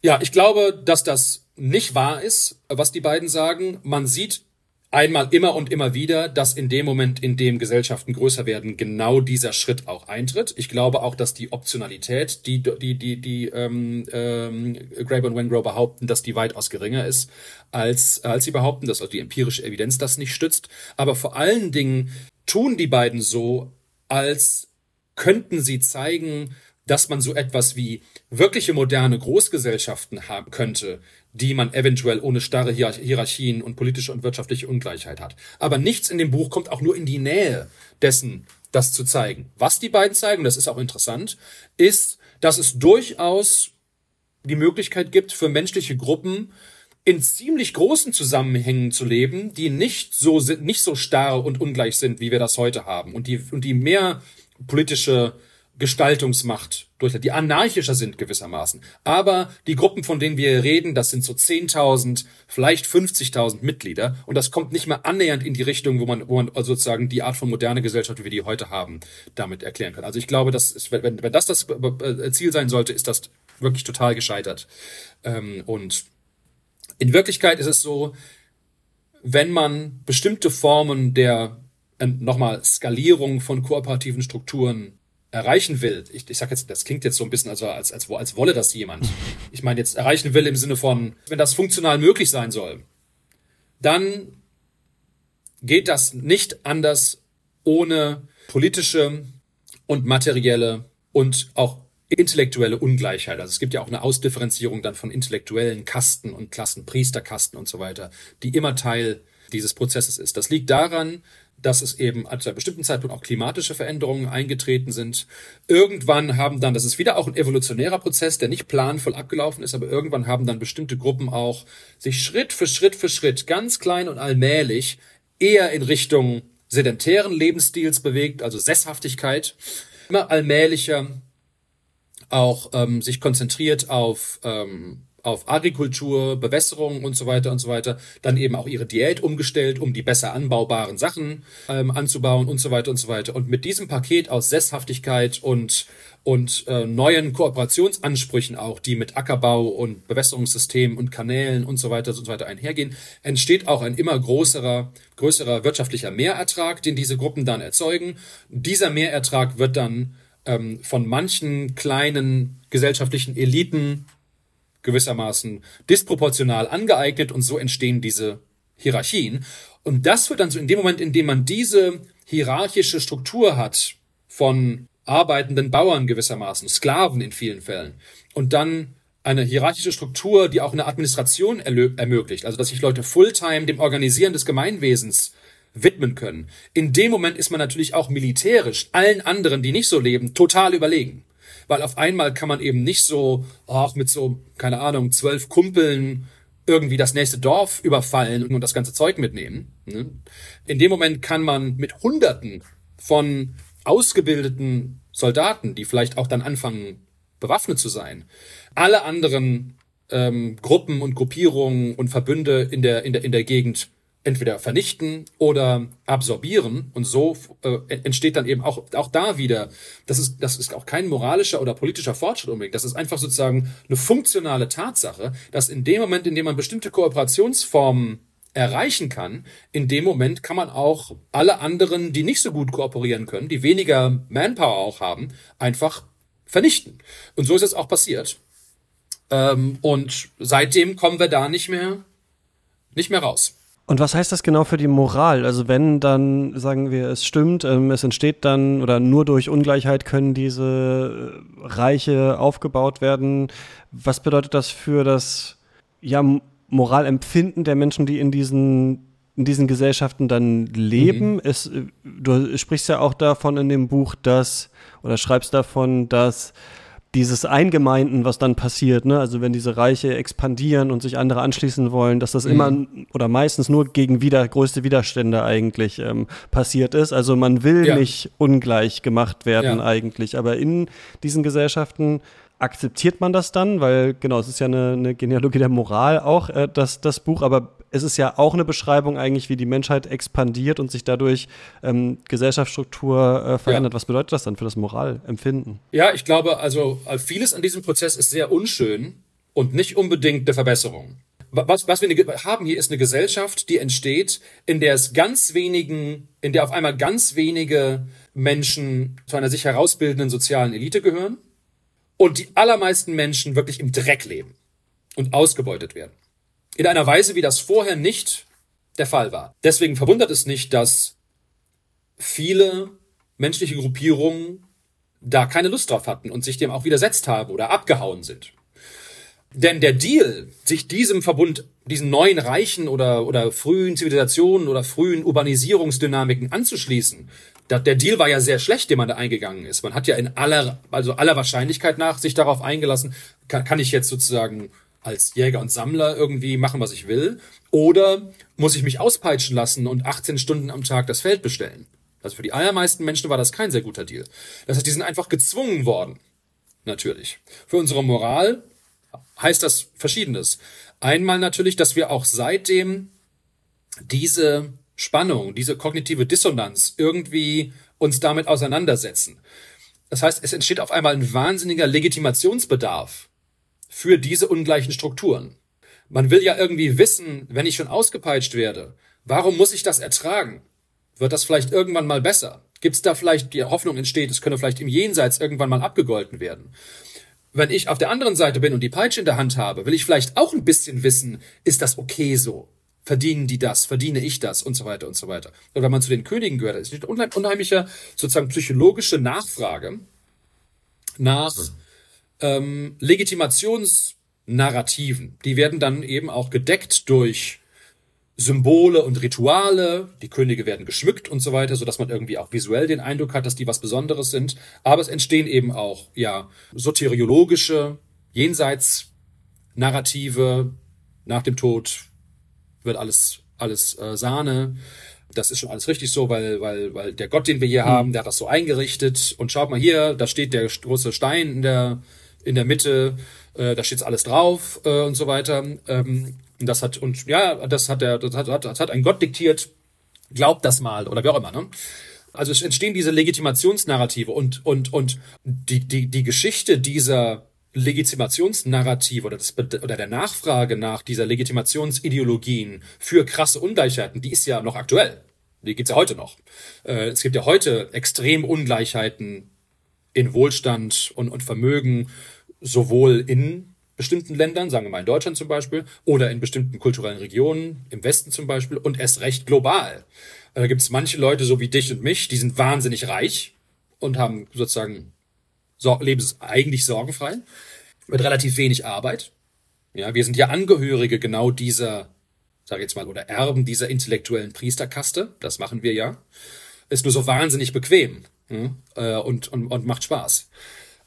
Speaker 1: Ja, ich glaube, dass das nicht wahr ist, was die beiden sagen. Man sieht einmal immer und immer wieder, dass in dem Moment, in dem Gesellschaften größer werden, genau dieser Schritt auch eintritt. Ich glaube auch, dass die Optionalität, die die die die ähm, ähm, Graeber und Wengrow behaupten, dass die weitaus geringer ist, als als sie behaupten, dass also die empirische Evidenz das nicht stützt. Aber vor allen Dingen tun die beiden so, als könnten sie zeigen, dass man so etwas wie wirkliche moderne Großgesellschaften haben könnte, die man eventuell ohne starre Hierarchien und politische und wirtschaftliche Ungleichheit hat. Aber nichts in dem Buch kommt auch nur in die Nähe dessen, das zu zeigen. Was die beiden zeigen, das ist auch interessant, ist, dass es durchaus die Möglichkeit gibt für menschliche Gruppen, in ziemlich großen Zusammenhängen zu leben, die nicht so sind, nicht so starr und ungleich sind, wie wir das heute haben und die und die mehr politische Gestaltungsmacht durch, die anarchischer sind gewissermaßen. Aber die Gruppen, von denen wir reden, das sind so 10.000, vielleicht 50.000 Mitglieder. Und das kommt nicht mehr annähernd in die Richtung, wo man, wo man also sozusagen die Art von moderne Gesellschaft, wie wir die heute haben, damit erklären kann. Also ich glaube, dass ist, wenn, wenn das das äh, Ziel sein sollte, ist das wirklich total gescheitert. Ähm, und in Wirklichkeit ist es so, wenn man bestimmte Formen der äh, nochmal Skalierung von kooperativen Strukturen erreichen will, ich, ich sage jetzt, das klingt jetzt so ein bisschen, also als, als, als wolle das jemand. Ich meine jetzt erreichen will im Sinne von, wenn das funktional möglich sein soll, dann geht das nicht anders ohne politische und materielle und auch intellektuelle Ungleichheit. Also es gibt ja auch eine Ausdifferenzierung dann von intellektuellen Kasten und Klassen, Priesterkasten und so weiter, die immer Teil dieses Prozesses ist. Das liegt daran, dass es eben zu einem bestimmten Zeitpunkt auch klimatische Veränderungen eingetreten sind. Irgendwann haben dann, das ist wieder auch ein evolutionärer Prozess, der nicht planvoll abgelaufen ist, aber irgendwann haben dann bestimmte Gruppen auch sich Schritt für Schritt für Schritt ganz klein und allmählich eher in Richtung sedentären Lebensstils bewegt, also Sesshaftigkeit, immer allmählicher auch ähm, sich konzentriert auf ähm, auf Agrikultur, Bewässerung und so weiter und so weiter, dann eben auch ihre Diät umgestellt, um die besser anbaubaren Sachen ähm, anzubauen und so weiter und so weiter. Und mit diesem Paket aus Sesshaftigkeit und und äh, neuen Kooperationsansprüchen auch, die mit Ackerbau und Bewässerungssystemen und Kanälen und so weiter und so weiter einhergehen, entsteht auch ein immer größerer, größerer wirtschaftlicher Mehrertrag, den diese Gruppen dann erzeugen. Dieser Mehrertrag wird dann ähm, von manchen kleinen gesellschaftlichen Eliten gewissermaßen disproportional angeeignet und so entstehen diese Hierarchien. Und das wird dann so in dem Moment, in dem man diese hierarchische Struktur hat von arbeitenden Bauern gewissermaßen, Sklaven in vielen Fällen, und dann eine hierarchische Struktur, die auch eine Administration ermöglicht, also dass sich Leute fulltime dem Organisieren des Gemeinwesens widmen können. In dem Moment ist man natürlich auch militärisch allen anderen, die nicht so leben, total überlegen weil auf einmal kann man eben nicht so, auch mit so, keine Ahnung, zwölf Kumpeln irgendwie das nächste Dorf überfallen und das ganze Zeug mitnehmen. Ne? In dem Moment kann man mit Hunderten von ausgebildeten Soldaten, die vielleicht auch dann anfangen, bewaffnet zu sein, alle anderen ähm, Gruppen und Gruppierungen und Verbünde in der, in der, in der Gegend entweder vernichten oder absorbieren. Und so äh, entsteht dann eben auch auch da wieder das ist das ist auch kein moralischer oder politischer Fortschritt unbedingt. Das ist einfach sozusagen eine funktionale Tatsache dass in dem Moment in dem man bestimmte Kooperationsformen erreichen kann in dem Moment kann man auch alle anderen die nicht so gut kooperieren können die weniger Manpower auch haben einfach vernichten. Und so ist es auch passiert. Ähm, und seitdem kommen wir da nicht mehr nicht mehr raus
Speaker 2: und was heißt das genau für die Moral? Also wenn dann, sagen wir, es stimmt, ähm, es entsteht dann oder nur durch Ungleichheit können diese äh, Reiche aufgebaut werden. Was bedeutet das für das ja, Moralempfinden der Menschen, die in diesen, in diesen Gesellschaften dann leben? Mhm. Es, äh, du sprichst ja auch davon in dem Buch, dass, oder schreibst davon, dass dieses Eingemeinden, was dann passiert, ne? also wenn diese Reiche expandieren und sich andere anschließen wollen, dass das mhm. immer oder meistens nur gegen wieder, größte Widerstände eigentlich ähm, passiert ist. Also man will ja. nicht ungleich gemacht werden ja. eigentlich, aber in diesen Gesellschaften akzeptiert man das dann, weil genau, es ist ja eine, eine Genealogie der Moral auch, äh, das, das Buch, aber es ist ja auch eine Beschreibung eigentlich, wie die Menschheit expandiert und sich dadurch ähm, Gesellschaftsstruktur äh, verändert. Ja. Was bedeutet das dann für das Moralempfinden?
Speaker 1: Ja, ich glaube, also vieles an diesem Prozess ist sehr unschön und nicht unbedingt eine Verbesserung. Was, was wir haben hier ist eine Gesellschaft, die entsteht, in der es ganz wenigen, in der auf einmal ganz wenige Menschen zu einer sich herausbildenden sozialen Elite gehören und die allermeisten Menschen wirklich im Dreck leben und ausgebeutet werden. In einer Weise, wie das vorher nicht der Fall war. Deswegen verwundert es nicht, dass viele menschliche Gruppierungen da keine Lust drauf hatten und sich dem auch widersetzt haben oder abgehauen sind. Denn der Deal, sich diesem Verbund, diesen neuen Reichen oder, oder frühen Zivilisationen oder frühen Urbanisierungsdynamiken anzuschließen, der Deal war ja sehr schlecht, den man da eingegangen ist. Man hat ja in aller, also aller Wahrscheinlichkeit nach sich darauf eingelassen, kann, kann ich jetzt sozusagen als Jäger und Sammler irgendwie machen, was ich will? Oder muss ich mich auspeitschen lassen und 18 Stunden am Tag das Feld bestellen? Also für die allermeisten Menschen war das kein sehr guter Deal. Das heißt, die sind einfach gezwungen worden, natürlich. Für unsere Moral heißt das Verschiedenes. Einmal natürlich, dass wir auch seitdem diese Spannung, diese kognitive Dissonanz irgendwie uns damit auseinandersetzen. Das heißt, es entsteht auf einmal ein wahnsinniger Legitimationsbedarf für diese ungleichen Strukturen. Man will ja irgendwie wissen, wenn ich schon ausgepeitscht werde, warum muss ich das ertragen? Wird das vielleicht irgendwann mal besser? Gibt es da vielleicht die Hoffnung entsteht, es könne vielleicht im Jenseits irgendwann mal abgegolten werden? Wenn ich auf der anderen Seite bin und die Peitsche in der Hand habe, will ich vielleicht auch ein bisschen wissen, ist das okay so? Verdienen die das? Verdiene ich das? Und so weiter und so weiter. Oder wenn man zu den Königen gehört, ist eine unheimliche sozusagen psychologische Nachfrage nach ähm, Legitimationsnarrativen. Die werden dann eben auch gedeckt durch Symbole und Rituale, die Könige werden geschmückt und so weiter, so dass man irgendwie auch visuell den Eindruck hat, dass die was Besonderes sind. Aber es entstehen eben auch, ja, soteriologische, jenseits Narrative. Nach dem Tod wird alles, alles äh, Sahne. Das ist schon alles richtig so, weil, weil, weil der Gott, den wir hier mhm. haben, der hat das so eingerichtet. Und schaut mal hier, da steht der große Stein in der, in der Mitte, äh, da steht's alles drauf äh, und so weiter. Ähm, und das hat, und ja, das hat der, das hat, das hat ein Gott diktiert, glaubt das mal oder wie auch immer, ne? Also es entstehen diese Legitimationsnarrative und, und, und die, die, die Geschichte dieser Legitimationsnarrative oder, das, oder der Nachfrage nach dieser Legitimationsideologien für krasse Ungleichheiten, die ist ja noch aktuell. Die gibt's ja heute noch. Äh, es gibt ja heute extrem Ungleichheiten in Wohlstand und, und Vermögen, sowohl in bestimmten Ländern, sagen wir mal in Deutschland zum Beispiel, oder in bestimmten kulturellen Regionen, im Westen zum Beispiel, und erst recht global. Äh, da gibt es manche Leute, so wie dich und mich, die sind wahnsinnig reich und haben sozusagen so, leben eigentlich sorgenfrei, mit relativ wenig Arbeit. Ja, wir sind ja Angehörige genau dieser, sage ich jetzt mal, oder Erben dieser intellektuellen Priesterkaste. Das machen wir ja. Ist nur so wahnsinnig bequem hm? äh, und, und, und macht Spaß.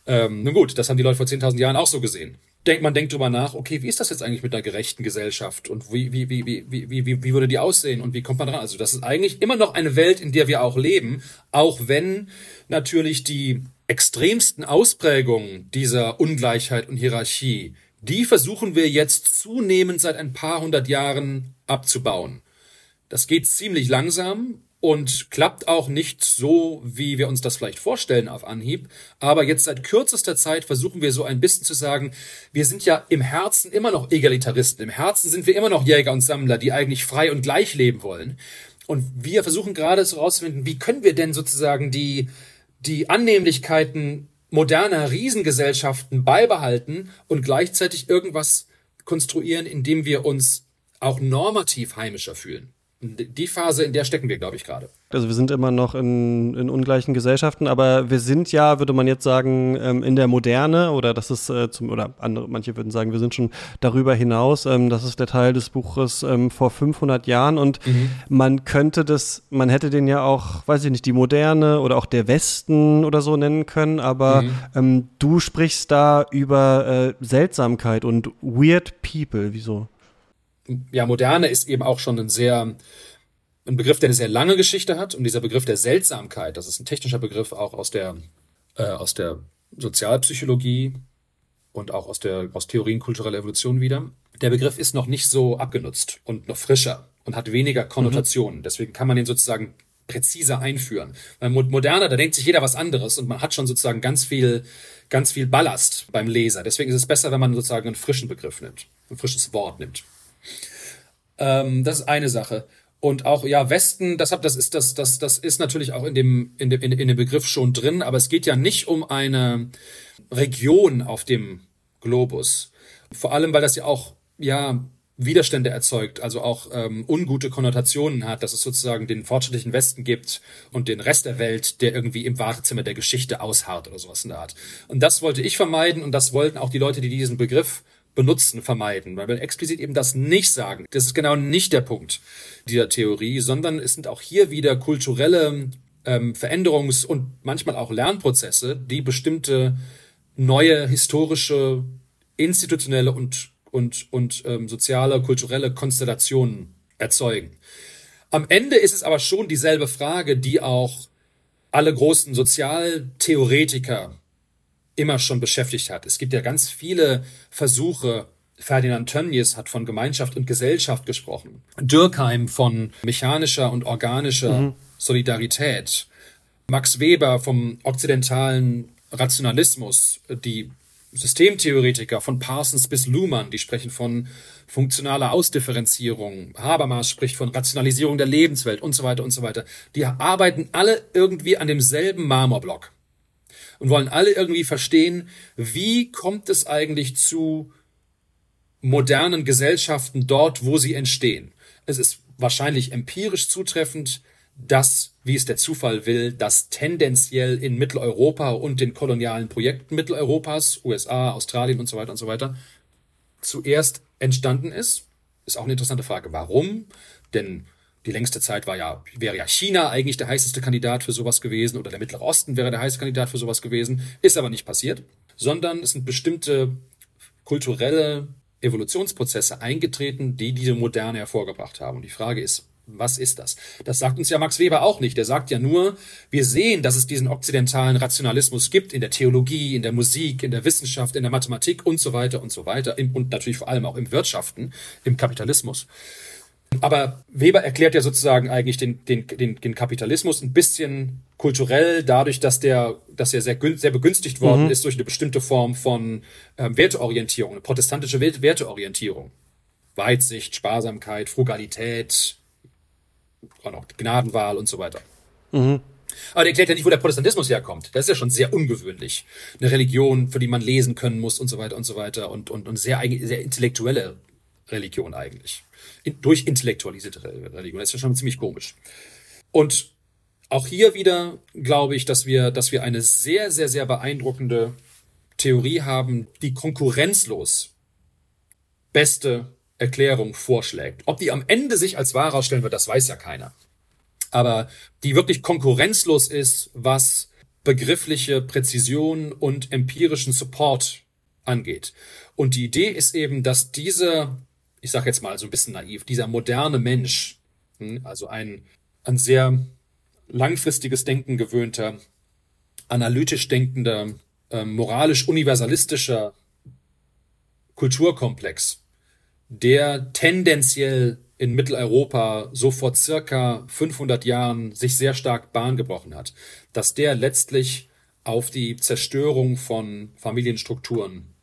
Speaker 1: Ähm, nun gut, das haben die Leute vor 10.000 Jahren auch so gesehen denkt, man denkt drüber nach, okay, wie ist das jetzt eigentlich mit einer gerechten Gesellschaft und wie, wie, wie, wie, wie, wie, wie würde die aussehen und wie kommt man dran? Also das ist eigentlich immer noch eine Welt, in der wir auch leben, auch wenn natürlich die extremsten Ausprägungen dieser Ungleichheit und Hierarchie, die versuchen wir jetzt zunehmend seit ein paar hundert Jahren abzubauen. Das geht ziemlich langsam und klappt auch nicht so, wie wir uns das vielleicht vorstellen auf Anhieb. Aber jetzt seit kürzester Zeit versuchen wir so ein bisschen zu sagen, wir sind ja im Herzen immer noch Egalitaristen. Im Herzen sind wir immer noch Jäger und Sammler, die eigentlich frei und gleich leben wollen. Und wir versuchen gerade so herauszufinden, wie können wir denn sozusagen die, die Annehmlichkeiten moderner Riesengesellschaften beibehalten und gleichzeitig irgendwas konstruieren, indem wir uns auch normativ heimischer fühlen die Phase, in der stecken wir, glaube ich, gerade.
Speaker 2: Also wir sind immer noch in, in ungleichen Gesellschaften, aber wir sind ja, würde man jetzt sagen, ähm, in der Moderne oder das ist äh, zum, oder andere, manche würden sagen, wir sind schon darüber hinaus. Ähm, das ist der Teil des Buches ähm, vor 500 Jahren und mhm. man könnte das, man hätte den ja auch, weiß ich nicht, die Moderne oder auch der Westen oder so nennen können, aber mhm. du sprichst da über äh, Seltsamkeit und weird people. Wieso?
Speaker 1: Ja, Moderne ist eben auch schon ein sehr, ein Begriff, der eine sehr lange Geschichte hat. Und dieser Begriff der Seltsamkeit, das ist ein technischer Begriff auch aus der, äh, aus der Sozialpsychologie und auch aus der, aus Theorien kultureller Evolution wieder. Der Begriff ist noch nicht so abgenutzt und noch frischer und hat weniger Konnotationen. Mhm. Deswegen kann man den sozusagen präziser einführen. Weil moderner, da denkt sich jeder was anderes und man hat schon sozusagen ganz viel, ganz viel Ballast beim Leser. Deswegen ist es besser, wenn man sozusagen einen frischen Begriff nimmt, ein frisches Wort nimmt. Ähm, das ist eine Sache. Und auch, ja, Westen, das, das ist, das, das, das ist natürlich auch in dem, in dem, in dem Begriff schon drin, aber es geht ja nicht um eine Region auf dem Globus. Vor allem, weil das ja auch, ja, Widerstände erzeugt, also auch ähm, ungute Konnotationen hat, dass es sozusagen den fortschrittlichen Westen gibt und den Rest der Welt, der irgendwie im Wartezimmer der Geschichte ausharrt oder sowas in der Art. Und das wollte ich vermeiden und das wollten auch die Leute, die diesen Begriff benutzen, vermeiden, weil wir explizit eben das nicht sagen. Das ist genau nicht der Punkt dieser Theorie, sondern es sind auch hier wieder kulturelle ähm, Veränderungs- und manchmal auch Lernprozesse, die bestimmte neue historische, institutionelle und, und, und ähm, soziale, kulturelle Konstellationen erzeugen. Am Ende ist es aber schon dieselbe Frage, die auch alle großen Sozialtheoretiker immer schon beschäftigt hat. Es gibt ja ganz viele Versuche, Ferdinand Tönnies hat von Gemeinschaft und Gesellschaft gesprochen. Dürkheim von mechanischer und organischer mhm. Solidarität. Max Weber vom okzidentalen Rationalismus, die Systemtheoretiker von Parsons bis Luhmann, die sprechen von funktionaler Ausdifferenzierung. Habermas spricht von Rationalisierung der Lebenswelt und so weiter und so weiter. Die arbeiten alle irgendwie an demselben Marmorblock und wollen alle irgendwie verstehen, wie kommt es eigentlich zu modernen Gesellschaften dort, wo sie entstehen. Es ist wahrscheinlich empirisch zutreffend, dass, wie es der Zufall will, das tendenziell in Mitteleuropa und den kolonialen Projekten Mitteleuropas, USA, Australien und so weiter und so weiter, zuerst entstanden ist. Ist auch eine interessante Frage. Warum? Denn die längste Zeit war ja, wäre ja China eigentlich der heißeste Kandidat für sowas gewesen oder der Mittlere Osten wäre der heißeste Kandidat für sowas gewesen. Ist aber nicht passiert, sondern es sind bestimmte kulturelle Evolutionsprozesse eingetreten, die diese Moderne hervorgebracht haben. Und die Frage ist, was ist das? Das sagt uns ja Max Weber auch nicht. Der sagt ja nur, wir sehen, dass es diesen okzidentalen Rationalismus gibt in der Theologie, in der Musik, in der Wissenschaft, in der Mathematik und so weiter und so weiter und natürlich vor allem auch im Wirtschaften, im Kapitalismus. Aber Weber erklärt ja sozusagen eigentlich den, den, den, den Kapitalismus ein bisschen kulturell dadurch, dass der, dass er sehr, sehr begünstigt worden mhm. ist durch eine bestimmte Form von ähm, Werteorientierung, eine protestantische Werteorientierung. Weitsicht, Sparsamkeit, Frugalität, auch noch Gnadenwahl und so weiter. Mhm. Aber der erklärt ja nicht, wo der Protestantismus herkommt. Das ist ja schon sehr ungewöhnlich. Eine Religion, für die man lesen können muss und so weiter und so weiter und, und, und sehr, sehr intellektuelle Religion eigentlich. In, durch intellektualisierte Religion. Das ist ja schon ziemlich komisch. Und auch hier wieder glaube ich, dass wir, dass wir eine sehr, sehr, sehr beeindruckende Theorie haben, die konkurrenzlos beste Erklärung vorschlägt. Ob die am Ende sich als wahr herausstellen wird, das weiß ja keiner. Aber die wirklich konkurrenzlos ist, was begriffliche Präzision und empirischen Support angeht. Und die Idee ist eben, dass diese ich sage jetzt mal so ein bisschen naiv, dieser moderne Mensch, hm, also ein, ein sehr langfristiges Denken gewöhnter, analytisch denkender, äh, moralisch universalistischer Kulturkomplex, der tendenziell in Mitteleuropa so vor circa 500 Jahren sich sehr stark Bahn gebrochen hat, dass der letztlich auf die Zerstörung von Familienstrukturen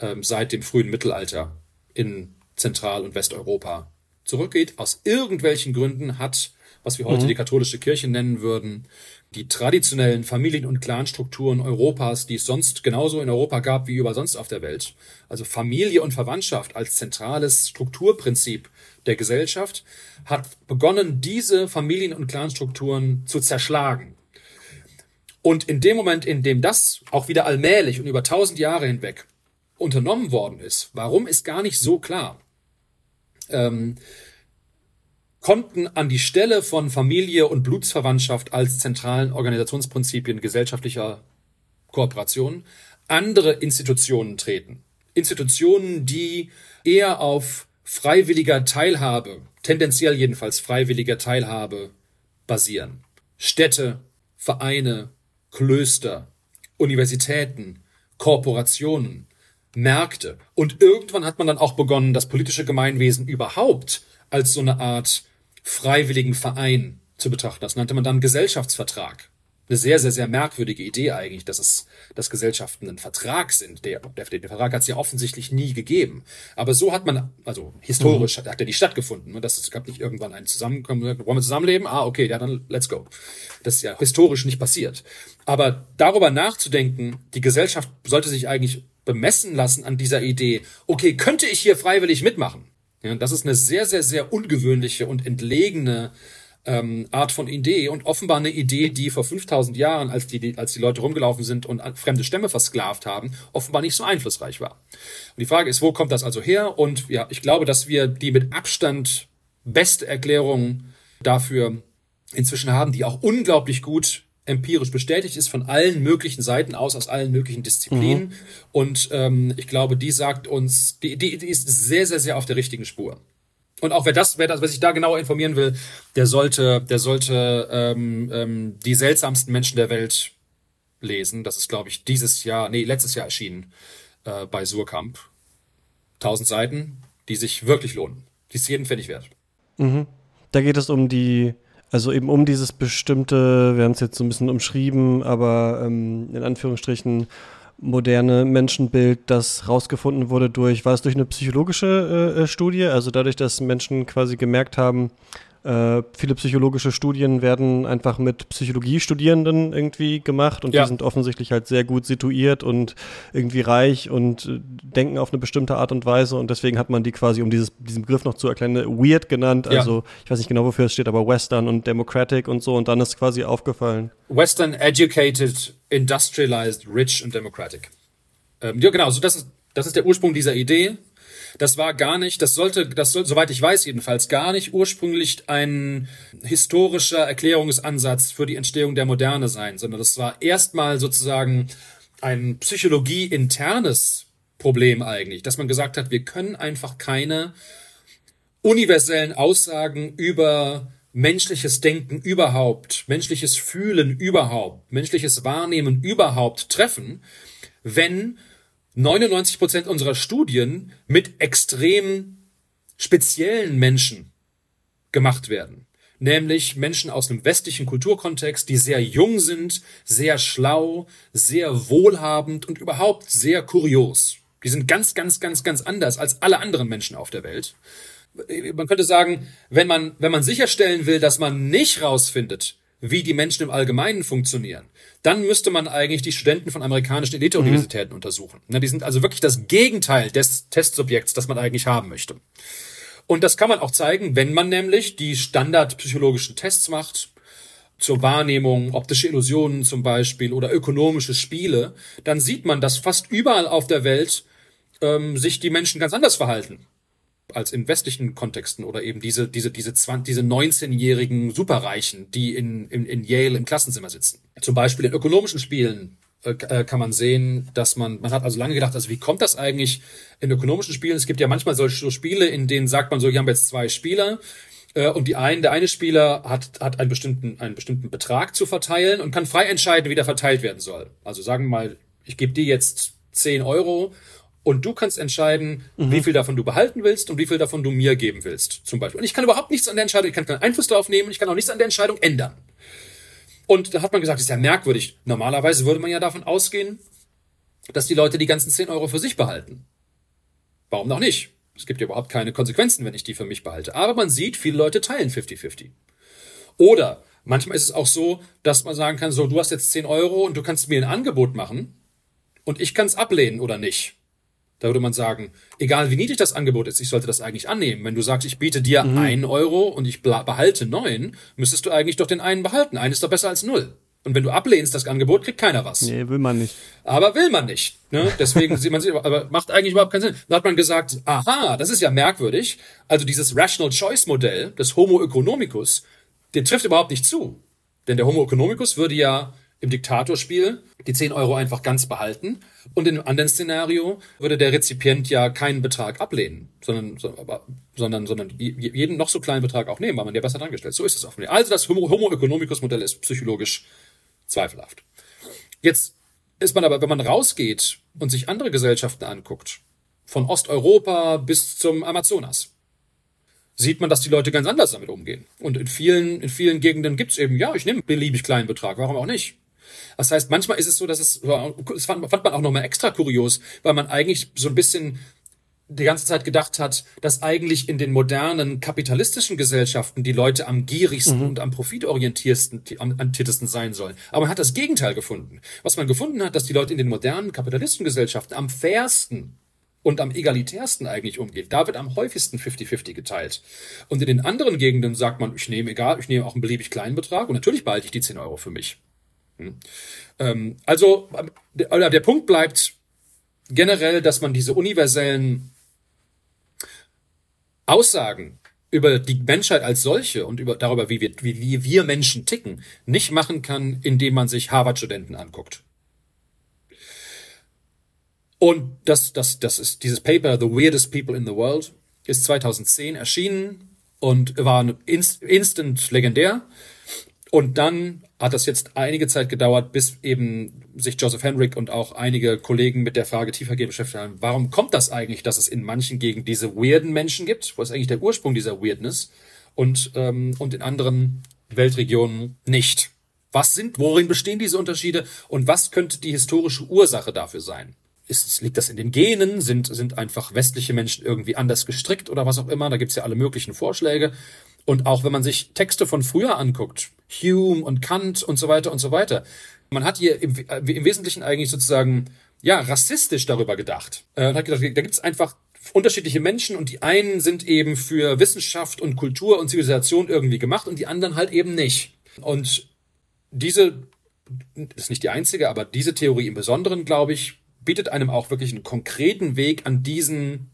Speaker 1: ähm, seit dem frühen Mittelalter in Zentral- und Westeuropa zurückgeht. Aus irgendwelchen Gründen hat, was wir heute mhm. die katholische Kirche nennen würden, die traditionellen Familien- und Clanstrukturen Europas, die es sonst genauso in Europa gab wie überall sonst auf der Welt, also Familie und Verwandtschaft als zentrales Strukturprinzip der Gesellschaft, hat begonnen, diese Familien- und Clanstrukturen zu zerschlagen. Und in dem Moment, in dem das auch wieder allmählich und über tausend Jahre hinweg unternommen worden ist, warum ist gar nicht so klar ähm, konnten an die Stelle von Familie und Blutsverwandtschaft als zentralen Organisationsprinzipien gesellschaftlicher Kooperation andere Institutionen treten. Institutionen, die eher auf freiwilliger Teilhabe, tendenziell jedenfalls freiwilliger Teilhabe basieren. Städte, Vereine, Klöster, Universitäten, Korporationen, Märkte. Und irgendwann hat man dann auch begonnen, das politische Gemeinwesen überhaupt als so eine Art freiwilligen Verein zu betrachten. Das nannte man dann Gesellschaftsvertrag. Eine sehr, sehr, sehr merkwürdige Idee eigentlich, dass es, dass Gesellschaften ein Vertrag sind. Der, der, der Vertrag hat es ja offensichtlich nie gegeben. Aber so hat man, also historisch mhm. hat er nicht stattgefunden. Das, es gab nicht irgendwann ein Zusammenkommen, wollen wir zusammenleben? Ah, okay, ja, dann let's go. Das ist ja historisch nicht passiert. Aber darüber nachzudenken, die Gesellschaft sollte sich eigentlich bemessen lassen an dieser Idee, okay, könnte ich hier freiwillig mitmachen? Ja, das ist eine sehr, sehr, sehr ungewöhnliche und entlegene ähm, Art von Idee und offenbar eine Idee, die vor 5000 Jahren, als die, als die Leute rumgelaufen sind und fremde Stämme versklavt haben, offenbar nicht so einflussreich war. Und die Frage ist, wo kommt das also her? Und ja, ich glaube, dass wir die mit Abstand beste Erklärung dafür inzwischen haben, die auch unglaublich gut empirisch bestätigt ist von allen möglichen Seiten aus, aus allen möglichen Disziplinen. Mhm. Und ähm, ich glaube, die sagt uns, die, die, die ist sehr, sehr, sehr auf der richtigen Spur. Und auch wer das, wer das, wer sich da genauer informieren will, der sollte, der sollte ähm, ähm, die seltsamsten Menschen der Welt lesen. Das ist, glaube ich, dieses Jahr, nee, letztes Jahr erschienen äh, bei Surkamp. Tausend Seiten, die sich wirklich lohnen. Die ist jeden Pfennig wert.
Speaker 2: Mhm. Da geht es um die, also eben um dieses bestimmte, wir haben es jetzt so ein bisschen umschrieben, aber ähm, in Anführungsstrichen moderne Menschenbild, das rausgefunden wurde durch, war es durch eine psychologische äh, äh Studie, also dadurch, dass Menschen quasi gemerkt haben, äh, viele psychologische Studien werden einfach mit Psychologiestudierenden irgendwie gemacht und ja. die sind offensichtlich halt sehr gut situiert und irgendwie reich und äh, denken auf eine bestimmte Art und Weise und deswegen hat man die quasi, um dieses, diesen Begriff noch zu erklären, weird genannt. Ja. Also ich weiß nicht genau, wofür es steht, aber Western und Democratic und so und dann ist quasi aufgefallen.
Speaker 1: Western educated, industrialized, rich and democratic. Ähm, ja, genau, so das ist, das ist der Ursprung dieser Idee. Das war gar nicht, das sollte, das soll, soweit ich weiß jedenfalls, gar nicht ursprünglich ein historischer Erklärungsansatz für die Entstehung der Moderne sein, sondern das war erstmal sozusagen ein psychologie-internes Problem eigentlich, dass man gesagt hat, wir können einfach keine universellen Aussagen über menschliches Denken überhaupt, menschliches Fühlen überhaupt, menschliches Wahrnehmen überhaupt treffen, wenn 99 Prozent unserer Studien mit extrem speziellen Menschen gemacht werden. Nämlich Menschen aus einem westlichen Kulturkontext, die sehr jung sind, sehr schlau, sehr wohlhabend und überhaupt sehr kurios. Die sind ganz, ganz, ganz, ganz anders als alle anderen Menschen auf der Welt. Man könnte sagen, wenn man, wenn man sicherstellen will, dass man nicht rausfindet, wie die Menschen im Allgemeinen funktionieren, dann müsste man eigentlich die Studenten von amerikanischen Elite-Universitäten mhm. untersuchen. Die sind also wirklich das Gegenteil des Testsubjekts, das man eigentlich haben möchte. Und das kann man auch zeigen, wenn man nämlich die standardpsychologischen Tests macht, zur Wahrnehmung, optische Illusionen zum Beispiel oder ökonomische Spiele, dann sieht man, dass fast überall auf der Welt ähm, sich die Menschen ganz anders verhalten als in westlichen Kontexten oder eben diese, diese, diese, 20, diese 19-jährigen Superreichen, die in, in, in Yale im Klassenzimmer sitzen. Zum Beispiel in ökonomischen Spielen äh, äh, kann man sehen, dass man, man hat also lange gedacht, also wie kommt das eigentlich in ökonomischen Spielen? Es gibt ja manchmal solche so Spiele, in denen sagt man so, hier haben wir jetzt zwei Spieler, äh, und die einen, der eine Spieler hat, hat einen bestimmten, einen bestimmten Betrag zu verteilen und kann frei entscheiden, wie der verteilt werden soll. Also sagen wir mal, ich gebe dir jetzt 10 Euro und du kannst entscheiden, mhm. wie viel davon du behalten willst und wie viel davon du mir geben willst, zum Beispiel. Und ich kann überhaupt nichts an der Entscheidung, ich kann keinen Einfluss darauf nehmen, ich kann auch nichts an der Entscheidung ändern. Und da hat man gesagt, das ist ja merkwürdig. Normalerweise würde man ja davon ausgehen, dass die Leute die ganzen 10 Euro für sich behalten. Warum noch nicht? Es gibt ja überhaupt keine Konsequenzen, wenn ich die für mich behalte. Aber man sieht, viele Leute teilen 50-50. Oder manchmal ist es auch so, dass man sagen kann, so, du hast jetzt 10 Euro und du kannst mir ein Angebot machen und ich kann es ablehnen oder nicht. Da würde man sagen, egal wie niedrig das Angebot ist, ich sollte das eigentlich annehmen. Wenn du sagst, ich biete dir mhm. einen Euro und ich behalte neun, müsstest du eigentlich doch den einen behalten. Einen ist doch besser als null. Und wenn du ablehnst das Angebot, kriegt keiner was.
Speaker 2: Nee, will man nicht.
Speaker 1: Aber will man nicht. Ne? Deswegen sieht man sich, aber macht eigentlich überhaupt keinen Sinn. Da hat man gesagt, aha, das ist ja merkwürdig. Also dieses Rational Choice Modell des Homo economicus, der trifft überhaupt nicht zu. Denn der Homo economicus würde ja im Diktatorspiel die 10 Euro einfach ganz behalten. Und in einem anderen Szenario würde der Rezipient ja keinen Betrag ablehnen, sondern, sondern, sondern jeden noch so kleinen Betrag auch nehmen, weil man der besser dran gestellt. So ist es offenbar. Also das Homo economicus Modell ist psychologisch zweifelhaft. Jetzt ist man aber, wenn man rausgeht und sich andere Gesellschaften anguckt, von Osteuropa bis zum Amazonas, sieht man, dass die Leute ganz anders damit umgehen. Und in vielen, in vielen Gegenden gibt's eben, ja, ich nehme beliebig kleinen Betrag, warum auch nicht? Das heißt, manchmal ist es so, dass es, das fand, fand man auch nochmal extra kurios, weil man eigentlich so ein bisschen die ganze Zeit gedacht hat, dass eigentlich in den modernen kapitalistischen Gesellschaften die Leute am gierigsten mhm. und am profitorientiertesten am sein sollen. Aber man hat das Gegenteil gefunden. Was man gefunden hat, dass die Leute in den modernen kapitalistischen Gesellschaften am fairsten und am egalitärsten eigentlich umgehen. Da wird am häufigsten 50-50 geteilt. Und in den anderen Gegenden sagt man, ich nehme egal, ich nehme auch einen beliebig kleinen Betrag und natürlich behalte ich die 10 Euro für mich. Hm. Ähm, also der, der Punkt bleibt generell, dass man diese universellen Aussagen über die Menschheit als solche und über, darüber, wie wir, wie, wir Menschen ticken, nicht machen kann, indem man sich Harvard-Studenten anguckt. Und das, das, das ist dieses Paper, The Weirdest People in the World, ist 2010 erschienen und war instant legendär Und dann hat das jetzt einige Zeit gedauert, bis eben sich Joseph Henrik und auch einige Kollegen mit der Frage tiefergehend beschäftigt haben, warum kommt das eigentlich, dass es in manchen Gegenden diese weirden Menschen gibt? Wo ist eigentlich der Ursprung dieser Weirdness? Und, ähm, und in anderen Weltregionen nicht. Was sind, worin bestehen diese Unterschiede und was könnte die historische Ursache dafür sein? Ist, liegt das in den Genen? Sind, sind einfach westliche Menschen irgendwie anders gestrickt oder was auch immer? Da gibt's ja alle möglichen Vorschläge. Und auch wenn man sich Texte von früher anguckt, Hume und Kant und so weiter und so weiter, man hat hier im, äh, im Wesentlichen eigentlich sozusagen ja rassistisch darüber gedacht. Äh, hat gedacht, da gibt's einfach unterschiedliche Menschen und die einen sind eben für Wissenschaft und Kultur und Zivilisation irgendwie gemacht und die anderen halt eben nicht. Und diese, ist nicht die einzige, aber diese Theorie im Besonderen, glaube ich, bietet einem auch wirklich einen konkreten Weg, an diesen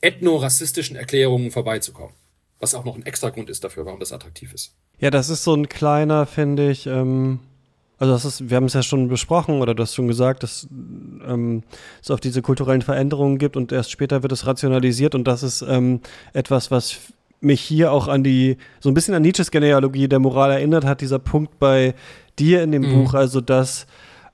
Speaker 1: ethno-rassistischen Erklärungen vorbeizukommen. Was auch noch ein extra Grund ist dafür, warum das attraktiv ist.
Speaker 2: Ja, das ist so ein kleiner, finde ich, ähm, also das ist, wir haben es ja schon besprochen oder du hast schon gesagt, dass ähm, es auf diese kulturellen Veränderungen gibt und erst später wird es rationalisiert und das ist ähm, etwas, was mich hier auch an die, so ein bisschen an Nietzsches Genealogie der Moral erinnert hat, dieser Punkt bei dir in dem mhm. Buch, also dass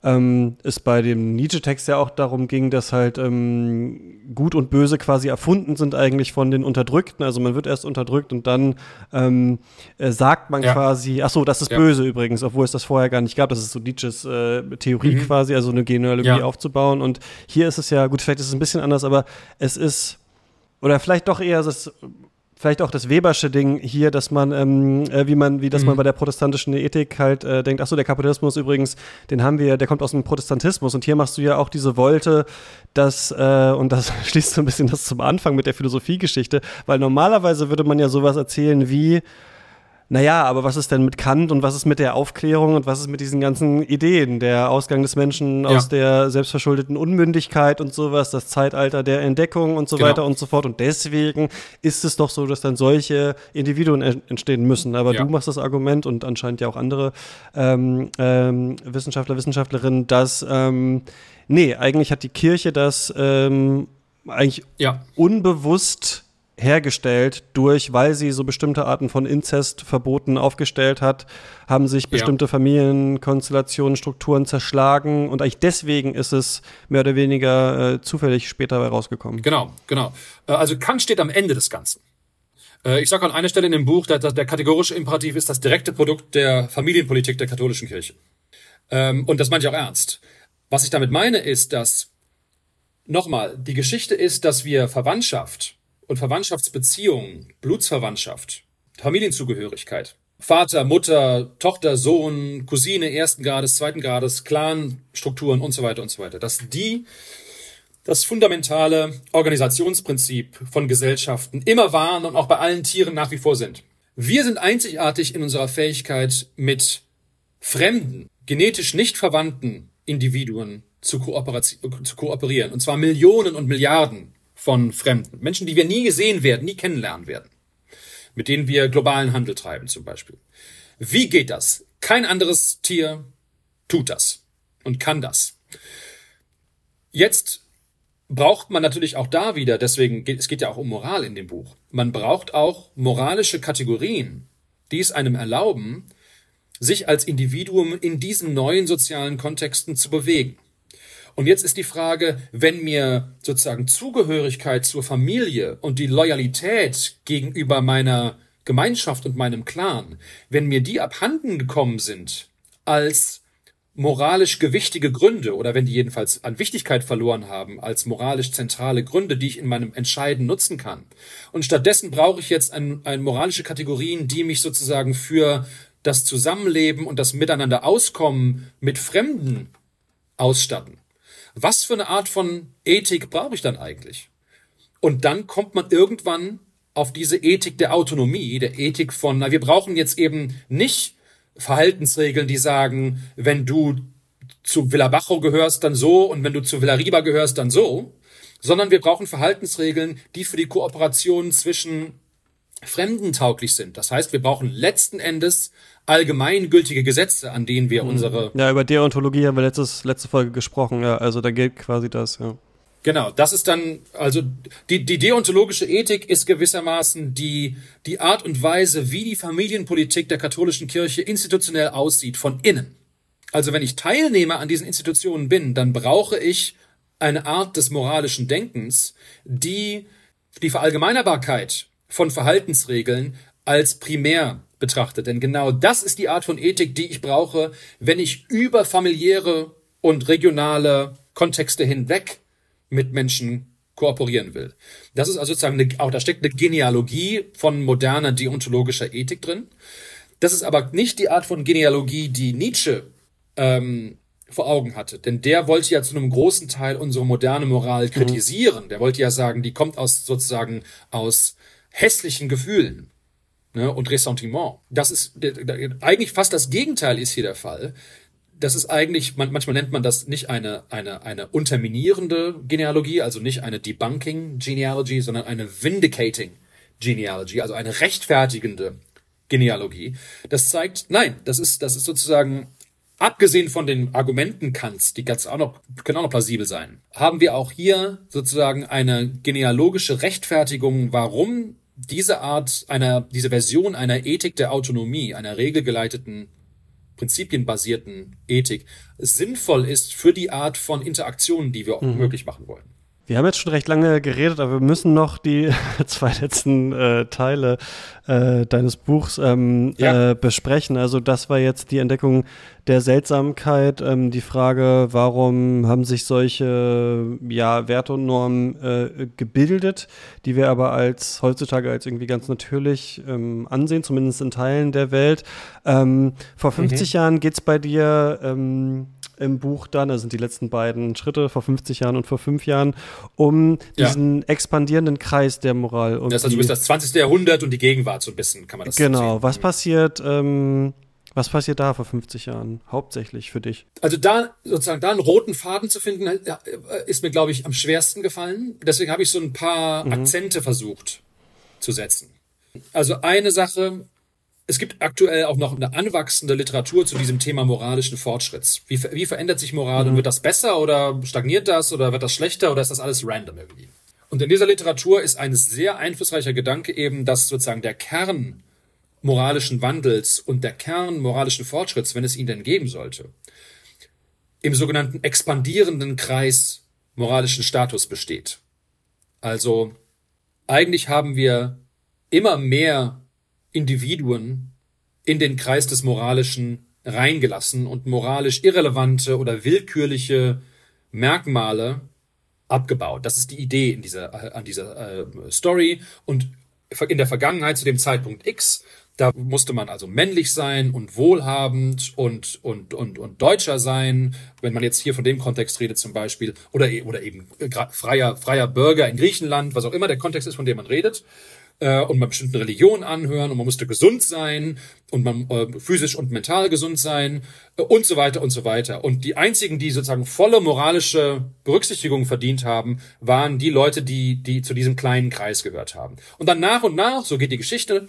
Speaker 2: ähm, es bei dem Nietzsche-Text ja auch darum ging, dass halt ähm, Gut und Böse quasi erfunden sind eigentlich von den Unterdrückten. Also man wird erst unterdrückt und dann ähm, äh, sagt man ja. quasi, ach so, das ist ja. böse übrigens, obwohl es das vorher gar nicht gab. Das ist so Nietzsches äh, Theorie mhm. quasi, also eine Genealogie ja. aufzubauen. Und hier ist es ja, gut, vielleicht ist es ein bisschen anders, aber es ist, oder vielleicht doch eher, es ist vielleicht auch das Webersche Ding hier, dass man, ähm, äh, wie man, wie das mhm. man bei der protestantischen Ethik halt äh, denkt, ach so, der Kapitalismus übrigens, den haben wir, der kommt aus dem Protestantismus und hier machst du ja auch diese Wolte, dass, äh, und das schließt so ein bisschen das zum Anfang mit der Philosophiegeschichte, weil normalerweise würde man ja sowas erzählen wie, naja, aber was ist denn mit Kant und was ist mit der Aufklärung und was ist mit diesen ganzen Ideen? Der Ausgang des Menschen ja. aus der selbstverschuldeten Unmündigkeit und sowas, das Zeitalter der Entdeckung und so genau. weiter und so fort. Und deswegen ist es doch so, dass dann solche Individuen entstehen müssen. Aber ja. du machst das Argument und anscheinend ja auch andere ähm, ähm, Wissenschaftler, Wissenschaftlerinnen, dass ähm, nee, eigentlich hat die Kirche das ähm, eigentlich ja. unbewusst hergestellt durch, weil sie so bestimmte Arten von Inzestverboten aufgestellt hat, haben sich bestimmte ja. Familienkonstellationen, Strukturen zerschlagen und eigentlich deswegen ist es mehr oder weniger äh, zufällig später herausgekommen.
Speaker 1: Genau, genau. Äh, also Kant steht am Ende des Ganzen. Äh, ich sage an einer Stelle in dem Buch, dass der kategorische Imperativ ist das direkte Produkt der Familienpolitik der katholischen Kirche. Ähm, und das meine ich auch ernst. Was ich damit meine, ist, dass nochmal, die Geschichte ist, dass wir Verwandtschaft und Verwandtschaftsbeziehungen, Blutsverwandtschaft, Familienzugehörigkeit, Vater, Mutter, Tochter, Sohn, Cousine ersten Grades, zweiten Grades, Clanstrukturen und so weiter und so weiter, dass die das fundamentale Organisationsprinzip von Gesellschaften immer waren und auch bei allen Tieren nach wie vor sind. Wir sind einzigartig in unserer Fähigkeit, mit fremden, genetisch nicht verwandten Individuen zu, zu kooperieren. Und zwar Millionen und Milliarden von Fremden. Menschen, die wir nie gesehen werden, nie kennenlernen werden. Mit denen wir globalen Handel treiben zum Beispiel. Wie geht das? Kein anderes Tier tut das und kann das. Jetzt braucht man natürlich auch da wieder, deswegen geht es geht ja auch um Moral in dem Buch. Man braucht auch moralische Kategorien, die es einem erlauben, sich als Individuum in diesen neuen sozialen Kontexten zu bewegen. Und jetzt ist die Frage, wenn mir sozusagen Zugehörigkeit zur Familie und die Loyalität gegenüber meiner Gemeinschaft und meinem Clan, wenn mir die abhanden gekommen sind als moralisch gewichtige Gründe oder wenn die jedenfalls an Wichtigkeit verloren haben als moralisch zentrale Gründe, die ich in meinem Entscheiden nutzen kann. Und stattdessen brauche ich jetzt ein, ein moralische Kategorien, die mich sozusagen für das Zusammenleben und das Miteinander auskommen mit Fremden ausstatten. Was für eine Art von Ethik brauche ich dann eigentlich? Und dann kommt man irgendwann auf diese Ethik der Autonomie, der Ethik von, na, wir brauchen jetzt eben nicht Verhaltensregeln, die sagen, wenn du zu Villa Bajo gehörst, dann so und wenn du zu Villa Riba gehörst, dann so, sondern wir brauchen Verhaltensregeln, die für die Kooperation zwischen Fremden tauglich sind. Das heißt, wir brauchen letzten Endes allgemeingültige Gesetze, an denen wir mhm. unsere.
Speaker 2: Ja, über Deontologie haben wir letztes, letzte Folge gesprochen, ja. Also da gilt quasi das, ja.
Speaker 1: Genau, das ist dann, also die, die deontologische Ethik ist gewissermaßen die, die Art und Weise, wie die Familienpolitik der katholischen Kirche institutionell aussieht, von innen. Also wenn ich Teilnehmer an diesen Institutionen bin, dann brauche ich eine Art des moralischen Denkens, die die Verallgemeinerbarkeit von Verhaltensregeln als primär betrachtet. Denn genau das ist die Art von Ethik, die ich brauche, wenn ich über familiäre und regionale Kontexte hinweg mit Menschen kooperieren will. Das ist also sozusagen eine, auch da steckt eine Genealogie von moderner deontologischer Ethik drin. Das ist aber nicht die Art von Genealogie, die Nietzsche ähm, vor Augen hatte. Denn der wollte ja zu einem großen Teil unsere moderne Moral mhm. kritisieren. Mhm. Der wollte ja sagen, die kommt aus sozusagen aus hässlichen Gefühlen ne, und Ressentiment. Das ist eigentlich fast das Gegenteil ist hier der Fall. Das ist eigentlich, man, manchmal nennt man das nicht eine, eine, eine unterminierende Genealogie, also nicht eine debunking Genealogy, sondern eine vindicating Genealogy, also eine rechtfertigende Genealogie. Das zeigt, nein, das ist, das ist sozusagen, abgesehen von den Argumenten Kants, die ganz auch noch, können auch noch plausibel sein, haben wir auch hier sozusagen eine genealogische Rechtfertigung, warum diese Art einer, diese Version einer Ethik der Autonomie, einer regelgeleiteten, prinzipienbasierten Ethik sinnvoll ist für die Art von Interaktionen, die wir mhm. möglich machen wollen.
Speaker 2: Wir haben jetzt schon recht lange geredet, aber wir müssen noch die zwei letzten äh, Teile äh, deines Buchs ähm, ja. äh, besprechen. Also das war jetzt die Entdeckung der Seltsamkeit, ähm, die Frage, warum haben sich solche ja, Werte und Normen äh, gebildet, die wir aber als heutzutage als irgendwie ganz natürlich ähm, ansehen, zumindest in Teilen der Welt. Ähm, vor 50 mhm. Jahren geht's bei dir ähm, im Buch dann, also sind die letzten beiden Schritte vor 50 Jahren und vor fünf Jahren, um diesen ja. expandierenden Kreis der Moral. Um
Speaker 1: das ist also bis das 20. Jahrhundert und die Gegenwart so ein bisschen, kann man das
Speaker 2: Genau, sehen. was passiert, ähm, was passiert da vor 50 Jahren hauptsächlich für dich?
Speaker 1: Also da sozusagen da einen roten Faden zu finden, ist mir, glaube ich, am schwersten gefallen. Deswegen habe ich so ein paar mhm. Akzente versucht zu setzen. Also eine Sache, es gibt aktuell auch noch eine anwachsende Literatur zu diesem Thema moralischen Fortschritts. Wie, wie verändert sich Moral? Mhm. Und wird das besser oder stagniert das oder wird das schlechter oder ist das alles random irgendwie? Und in dieser Literatur ist ein sehr einflussreicher Gedanke eben, dass sozusagen der Kern moralischen Wandels und der Kern moralischen Fortschritts, wenn es ihn denn geben sollte, im sogenannten expandierenden Kreis moralischen Status besteht. Also eigentlich haben wir immer mehr Individuen in den Kreis des Moralischen reingelassen und moralisch irrelevante oder willkürliche Merkmale abgebaut. Das ist die Idee in dieser, äh, an dieser äh, Story. Und in der Vergangenheit zu dem Zeitpunkt X, da musste man also männlich sein und wohlhabend und, und, und, und Deutscher sein, wenn man jetzt hier von dem Kontext redet zum Beispiel, oder, e, oder eben freier, freier Bürger in Griechenland, was auch immer der Kontext ist, von dem man redet äh, und man bestimmten Religionen anhören und man musste gesund sein und man äh, physisch und mental gesund sein äh, und so weiter und so weiter. Und die einzigen, die sozusagen volle moralische Berücksichtigung verdient haben, waren die Leute, die, die zu diesem kleinen Kreis gehört haben. Und dann nach und nach, so geht die Geschichte,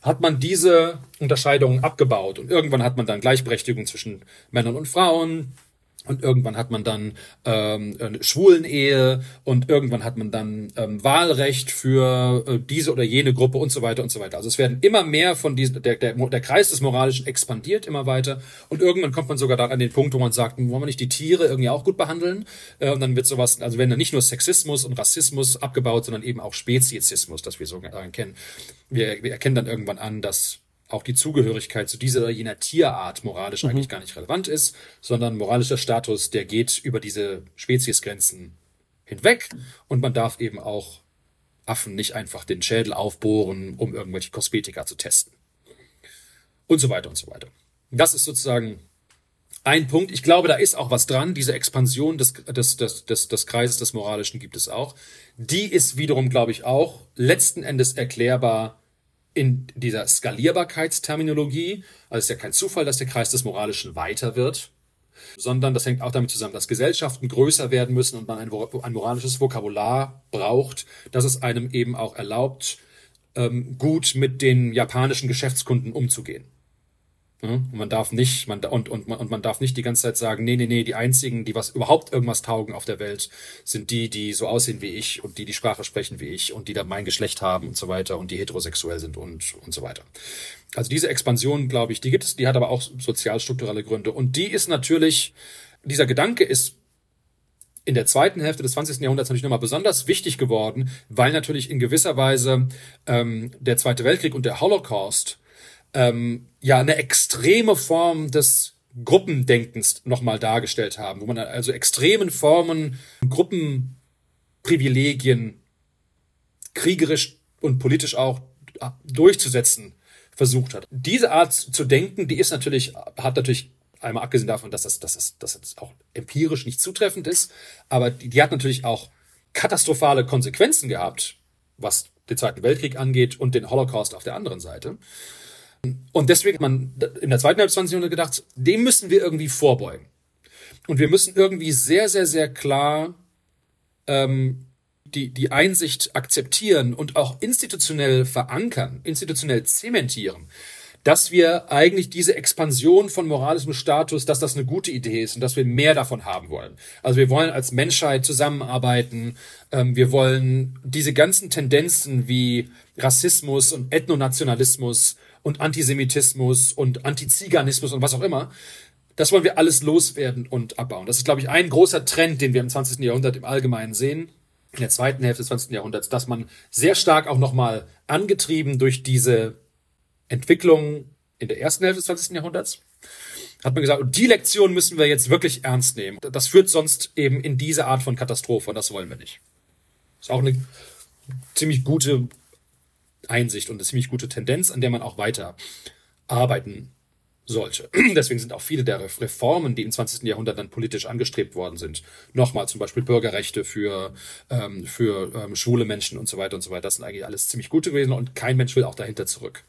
Speaker 1: hat man diese Unterscheidungen abgebaut und irgendwann hat man dann Gleichberechtigung zwischen Männern und Frauen, und irgendwann hat man dann ähm, eine Schwulenehe und irgendwann hat man dann ähm, Wahlrecht für äh, diese oder jene Gruppe und so weiter und so weiter. Also es werden immer mehr von diesen, der, der, der Kreis des Moralischen expandiert immer weiter und irgendwann kommt man sogar dann an den Punkt, wo man sagt, wollen wir nicht die Tiere irgendwie auch gut behandeln? Äh, und dann wird sowas, also werden dann nicht nur Sexismus und Rassismus abgebaut, sondern eben auch Speziesismus, das wir so kennen. Wir, wir erkennen dann irgendwann an, dass auch die Zugehörigkeit zu dieser oder jener Tierart moralisch mhm. eigentlich gar nicht relevant ist, sondern moralischer Status, der geht über diese Speziesgrenzen hinweg und man darf eben auch Affen nicht einfach den Schädel aufbohren, um irgendwelche Kosmetika zu testen. Und so weiter und so weiter. Das ist sozusagen ein Punkt. Ich glaube, da ist auch was dran. Diese Expansion des, des, des, des, des Kreises des Moralischen gibt es auch. Die ist wiederum, glaube ich, auch letzten Endes erklärbar in dieser Skalierbarkeitsterminologie, also es ist ja kein Zufall, dass der Kreis des Moralischen weiter wird, sondern das hängt auch damit zusammen, dass Gesellschaften größer werden müssen und man ein, ein moralisches Vokabular braucht, das es einem eben auch erlaubt, ähm, gut mit den japanischen Geschäftskunden umzugehen. Und man darf nicht, man, und, und, und man darf nicht die ganze Zeit sagen, nee, nee, nee, die einzigen, die was überhaupt irgendwas taugen auf der Welt, sind die, die so aussehen wie ich und die die Sprache sprechen wie ich und die da mein Geschlecht haben und so weiter und die heterosexuell sind und, und so weiter. Also diese Expansion, glaube ich, die gibt es, die hat aber auch sozialstrukturelle Gründe. Und die ist natürlich, dieser Gedanke ist in der zweiten Hälfte des 20. Jahrhunderts natürlich nochmal besonders wichtig geworden, weil natürlich in gewisser Weise ähm, der Zweite Weltkrieg und der Holocaust ähm, ja eine extreme Form des Gruppendenkens nochmal dargestellt haben, wo man also extremen Formen Gruppenprivilegien kriegerisch und politisch auch durchzusetzen versucht hat. Diese Art zu denken, die ist natürlich, hat natürlich einmal abgesehen davon, dass das, dass das, dass das auch empirisch nicht zutreffend ist, aber die, die hat natürlich auch katastrophale Konsequenzen gehabt, was den Zweiten Weltkrieg angeht und den Holocaust auf der anderen Seite. Und deswegen hat man in der zweiten des 20. Jahrhunderts gedacht, dem müssen wir irgendwie vorbeugen. Und wir müssen irgendwie sehr, sehr, sehr klar ähm, die, die Einsicht akzeptieren und auch institutionell verankern, institutionell zementieren, dass wir eigentlich diese Expansion von moralischem Status, dass das eine gute Idee ist und dass wir mehr davon haben wollen. Also wir wollen als Menschheit zusammenarbeiten, ähm, wir wollen diese ganzen Tendenzen wie Rassismus und Ethnonationalismus und Antisemitismus und Antiziganismus und was auch immer. Das wollen wir alles loswerden und abbauen. Das ist, glaube ich, ein großer Trend, den wir im 20. Jahrhundert im Allgemeinen sehen, in der zweiten Hälfte des 20. Jahrhunderts, dass man sehr stark auch nochmal angetrieben durch diese Entwicklung in der ersten Hälfte des 20. Jahrhunderts, hat man gesagt, die Lektion müssen wir jetzt wirklich ernst nehmen. Das führt sonst eben in diese Art von Katastrophe und das wollen wir nicht. Ist auch eine ziemlich gute Einsicht und eine ziemlich gute Tendenz, an der man auch weiter arbeiten sollte. Deswegen sind auch viele der Reformen, die im 20. Jahrhundert dann politisch angestrebt worden sind, nochmal zum Beispiel Bürgerrechte für, ähm, für ähm, schwule Menschen und so weiter und so weiter, das sind eigentlich alles ziemlich gute gewesen und kein Mensch will auch dahinter zurück.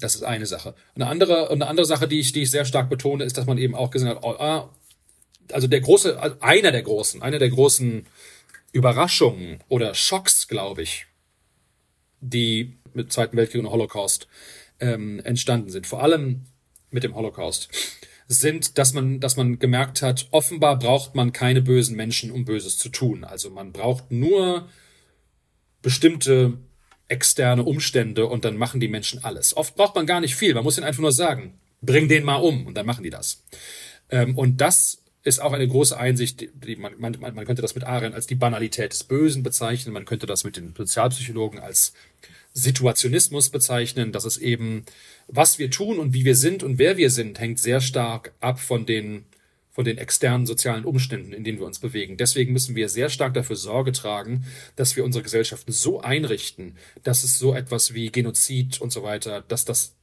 Speaker 1: Das ist eine Sache. Eine andere, eine andere Sache, die ich, die ich sehr stark betone, ist, dass man eben auch gesehen hat, oh, ah, also der große, also einer der großen, einer der großen Überraschungen oder Schocks, glaube ich, die mit Zweiten Weltkrieg und Holocaust ähm, entstanden sind, vor allem mit dem Holocaust, sind, dass man, dass man gemerkt hat, offenbar braucht man keine bösen Menschen, um Böses zu tun. Also man braucht nur bestimmte externe Umstände und dann machen die Menschen alles. Oft braucht man gar nicht viel. Man muss ihnen einfach nur sagen, bring den mal um und dann machen die das. Ähm, und das ist auch eine große Einsicht, die man, man, man könnte das mit Arendt als die Banalität des Bösen bezeichnen, man könnte das mit den Sozialpsychologen als Situationismus bezeichnen, dass es eben, was wir tun und wie wir sind und wer wir sind, hängt sehr stark ab von den, von den externen sozialen Umständen, in denen wir uns bewegen. Deswegen müssen wir sehr stark dafür Sorge tragen, dass wir unsere Gesellschaften so einrichten, dass es so etwas wie Genozid und so weiter, dass das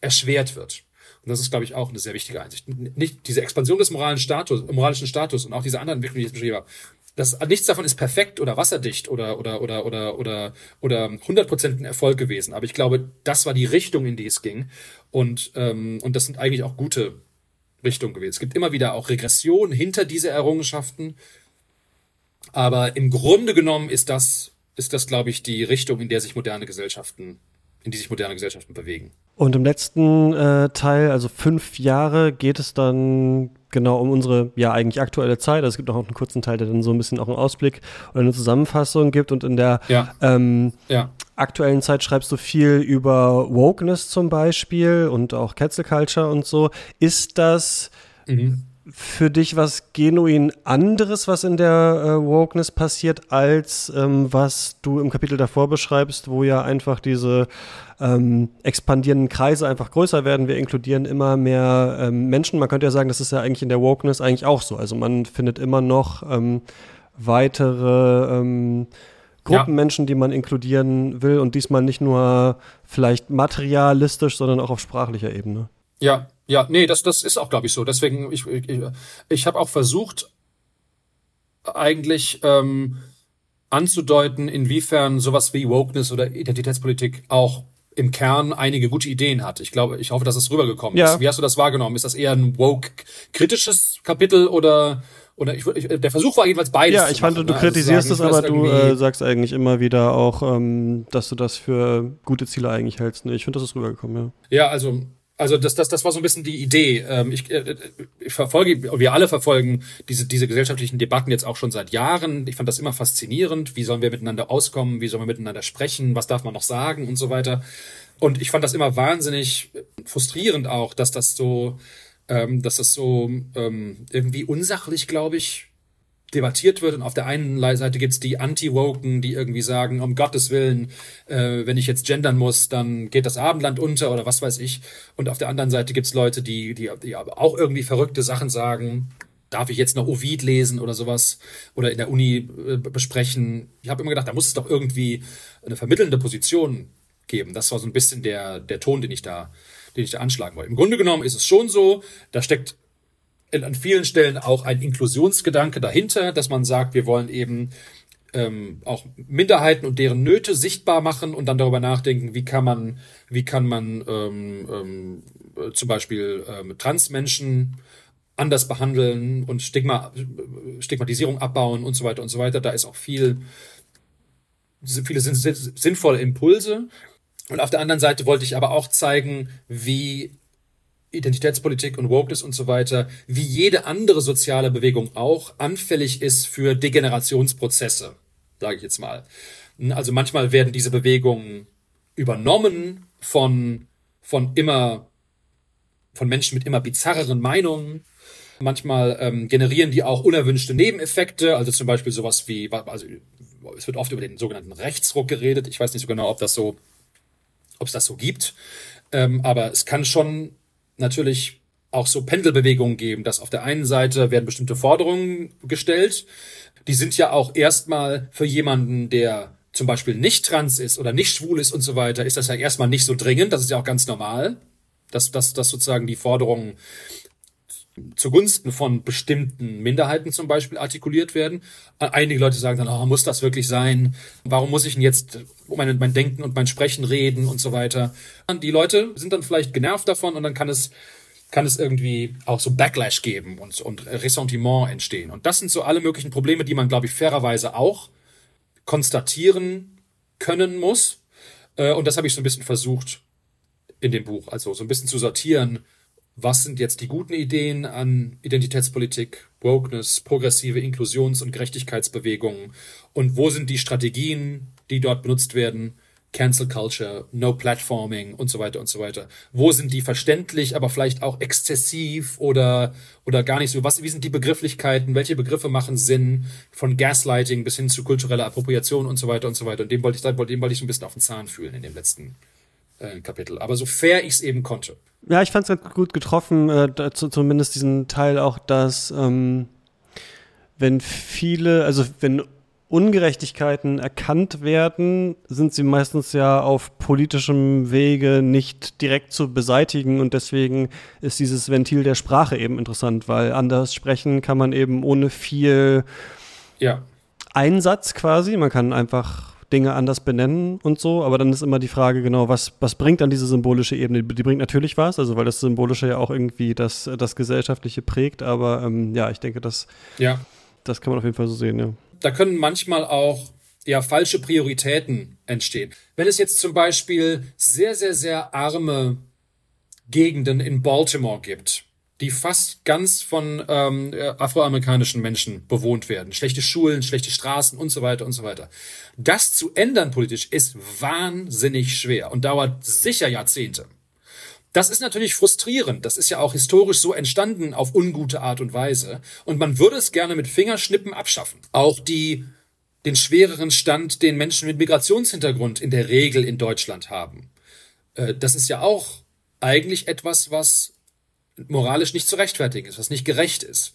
Speaker 1: erschwert wird. Und das ist, glaube ich, auch eine sehr wichtige Einsicht. Nicht diese Expansion des moralen Status, moralischen Status und auch diese anderen Entwicklungen, die ich beschrieben habe, das, nichts davon ist perfekt oder wasserdicht oder oder oder oder oder oder 100% ein Erfolg gewesen. Aber ich glaube, das war die Richtung, in die es ging. Und ähm, und das sind eigentlich auch gute Richtungen gewesen. Es gibt immer wieder auch Regressionen hinter diese Errungenschaften. Aber im Grunde genommen ist das ist das, glaube ich, die Richtung, in der sich moderne Gesellschaften in die sich moderne Gesellschaften bewegen.
Speaker 2: Und im letzten äh, Teil, also fünf Jahre, geht es dann genau um unsere ja eigentlich aktuelle Zeit. Also es gibt noch einen kurzen Teil, der dann so ein bisschen auch einen Ausblick oder eine Zusammenfassung gibt. Und in der ja. Ähm, ja. aktuellen Zeit schreibst du viel über Wokeness zum Beispiel und auch Cancel Culture und so. Ist das mhm für dich was genuin anderes, was in der äh, Wokeness passiert, als ähm, was du im Kapitel davor beschreibst, wo ja einfach diese ähm, expandierenden Kreise einfach größer werden. Wir inkludieren immer mehr ähm, Menschen. Man könnte ja sagen, das ist ja eigentlich in der Wokeness eigentlich auch so. Also man findet immer noch ähm, weitere ähm, Gruppenmenschen, ja. die man inkludieren will und diesmal nicht nur vielleicht materialistisch, sondern auch auf sprachlicher Ebene.
Speaker 1: Ja, ja, nee, das, das ist auch, glaube ich, so. Deswegen, ich, ich, ich habe auch versucht, eigentlich ähm, anzudeuten, inwiefern sowas wie Wokeness oder Identitätspolitik auch im Kern einige gute Ideen hat. Ich glaube, ich hoffe, dass es rübergekommen ja. ist. Wie hast du das wahrgenommen? Ist das eher ein woke-kritisches Kapitel oder oder ich, ich, der Versuch war jedenfalls beides.
Speaker 2: Ja, ich fand, machen, du ne? Also kritisierst also sagen, es, aber du äh, sagst eigentlich immer wieder auch, ähm, dass du das für gute Ziele eigentlich hältst. Ich finde, das ist rübergekommen,
Speaker 1: ja. Ja, also Also das, das, das war so ein bisschen die Idee. Ähm, ich, äh, ich verfolge, wir alle verfolgen diese, diese gesellschaftlichen Debatten jetzt auch schon seit Jahren. Ich fand das immer faszinierend. Wie sollen wir miteinander auskommen? Wie sollen wir miteinander sprechen? Was darf man noch sagen und so weiter? Und ich fand das immer wahnsinnig frustrierend auch, dass das so, ähm, dass das so ähm, irgendwie unsachlich, glaube ich, debattiert wird und auf der einen Seite gibt's die Anti-Woken, die irgendwie sagen, um Gottes Willen, äh, wenn ich jetzt gendern muss, dann geht das Abendland unter oder was weiß ich. Und auf der anderen Seite gibt's Leute, die, die, die auch irgendwie verrückte Sachen sagen. Darf ich jetzt noch Ovid lesen oder sowas oder in der Uni äh, besprechen? Ich habe immer gedacht, da muss es doch irgendwie eine vermittelnde Position geben. Das war so ein bisschen der, der Ton, den ich da, den ich da anschlagen wollte. Im Grunde genommen ist es schon so, da steckt an vielen Stellen auch ein Inklusionsgedanke dahinter, dass man sagt, wir wollen eben ähm, auch Minderheiten und deren Nöte sichtbar machen und dann darüber nachdenken, wie kann man, wie kann man ähm, ähm, zum Beispiel ähm, Transmenschen anders behandeln und Stigma, Stigmatisierung abbauen und so weiter und so weiter. Da ist auch viel, viele sinnvolle Impulse. Und auf der anderen Seite wollte ich aber auch zeigen, wie Identitätspolitik und Wokeness und so weiter, wie jede andere soziale Bewegung auch, anfällig ist für Degenerationsprozesse, sage ich jetzt mal. Also manchmal werden diese Bewegungen übernommen von, von immer, von Menschen mit immer bizarreren Meinungen. Manchmal ähm, generieren die auch unerwünschte Nebeneffekte, also zum Beispiel sowas wie, also es wird oft über den sogenannten Rechtsruck geredet. Ich weiß nicht so genau, ob das so, ob es das so gibt. Ähm, aber es kann schon natürlich auch so Pendelbewegungen geben, dass auf der einen Seite werden bestimmte Forderungen gestellt, die sind ja auch erstmal für jemanden, der zum Beispiel nicht trans ist oder nicht schwul ist und so weiter, ist das ja erstmal nicht so dringend, das ist ja auch ganz normal, dass, dass, dass sozusagen die Forderungen zugunsten von bestimmten Minderheiten zum Beispiel artikuliert werden. Einige Leute sagen dann, oh, muss das wirklich sein? Warum muss ich denn jetzt mein, mein Denken und mein Sprechen reden und so weiter? Und die Leute sind dann vielleicht genervt davon und dann kann es kann es irgendwie auch so Backlash geben und, und Ressentiment entstehen. Und das sind so alle möglichen Probleme, die man, glaube ich, fairerweise auch konstatieren können muss. Äh, und das habe ich so ein bisschen versucht in dem Buch, also so ein bisschen zu sortieren, was sind jetzt die guten Ideen an Identitätspolitik, Wokeness, progressive Inklusions- und Gerechtigkeitsbewegungen und wo sind die Strategien, die dort benutzt werden, Cancel Culture, No Platforming und so weiter und so weiter. Wo sind die verständlich, aber vielleicht auch exzessiv oder, oder gar nicht so? Was, wie sind die Begrifflichkeiten? Welche Begriffe machen Sinn? Von Gaslighting bis hin zu kultureller Appropriation und so weiter und so weiter. Und dem wollte ich, dem wollte ich ein bisschen auf den Zahn fühlen in dem letzten äh, Kapitel. Aber so fair ich es eben konnte.
Speaker 2: Ja, ich fand es ganz gut getroffen, äh, dazu, zumindest diesen Teil auch, dass ähm, wenn viele, also wenn Ungerechtigkeiten erkannt werden, sind sie meistens ja auf politischem Wege nicht direkt zu beseitigen und deswegen ist dieses Ventil der Sprache eben interessant, weil anders sprechen kann man eben ohne viel ja. Einsatz quasi, man kann einfach Dinge anders benennen und so, aber dann ist immer die Frage, genau, was, was bringt dann diese symbolische Ebene? Die bringt natürlich was, also weil das Symbolische ja auch irgendwie das, das Gesellschaftliche prägt, aber ähm, ja, ich denke, das, ja. das kann man auf jeden Fall so sehen, ja.
Speaker 1: Da können manchmal auch ja falsche Prioritäten entstehen. Wenn es jetzt zum Beispiel sehr, sehr, sehr arme Gegenden in Baltimore gibt, die fast ganz von ähm, afroamerikanischen Menschen bewohnt werden. Schlechte Schulen, schlechte Straßen und so weiter und so weiter. Das zu ändern politisch ist wahnsinnig schwer und dauert sicher Jahrzehnte. Das ist natürlich frustrierend. Das ist ja auch historisch so entstanden auf ungute Art und Weise. Und man würde es gerne mit Fingerschnippen abschaffen. Auch die, den schwereren Stand, den Menschen mit Migrationshintergrund in der Regel in Deutschland haben. Äh, das ist ja auch eigentlich etwas, was moralisch nicht zu rechtfertigen ist, was nicht gerecht ist.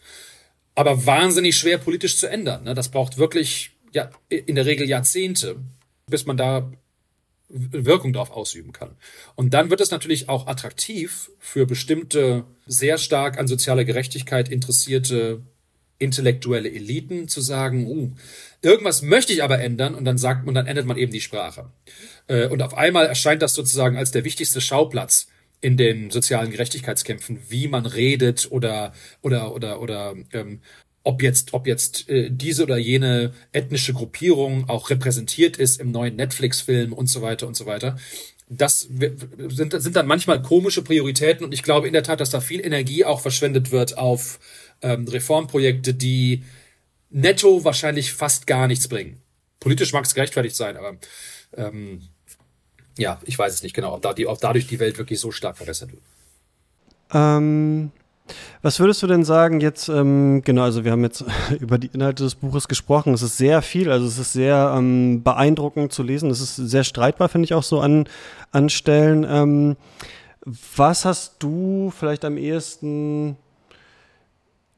Speaker 1: Aber wahnsinnig schwer politisch zu ändern. Ne? Das braucht wirklich ja, in der Regel Jahrzehnte, bis man da Wirkung darauf ausüben kann. Und dann wird es natürlich auch attraktiv für bestimmte sehr stark an sozialer Gerechtigkeit interessierte intellektuelle Eliten zu sagen, uh, irgendwas möchte ich aber ändern und dann sagt man, dann ändert man eben die Sprache. Äh, und auf einmal erscheint das sozusagen als der wichtigste Schauplatz in den sozialen Gerechtigkeitskämpfen, wie man redet oder oder oder oder ähm, ob jetzt ob jetzt äh, diese oder jene ethnische Gruppierung auch repräsentiert ist im neuen Netflix-Film und so weiter und so weiter. das sind, sind dann manchmal komische Prioritäten und ich glaube in der Tat, dass da viel Energie auch verschwendet wird auf ähm, Reformprojekte, die netto wahrscheinlich fast gar nichts bringen. Politisch mag es gerechtfertigt sein, aber ähm, ja, ich weiß es nicht genau, ob, da die, ob dadurch die Welt wirklich so stark verbessert wird.
Speaker 2: Ähm, was würdest du denn sagen jetzt, ähm, genau, also wir haben jetzt über die Inhalte des Buches gesprochen. Es ist sehr viel, also es ist sehr ähm, beeindruckend zu lesen. Es ist sehr streitbar, finde ich auch so an, an Stellen. Ähm, was hast du vielleicht am ehesten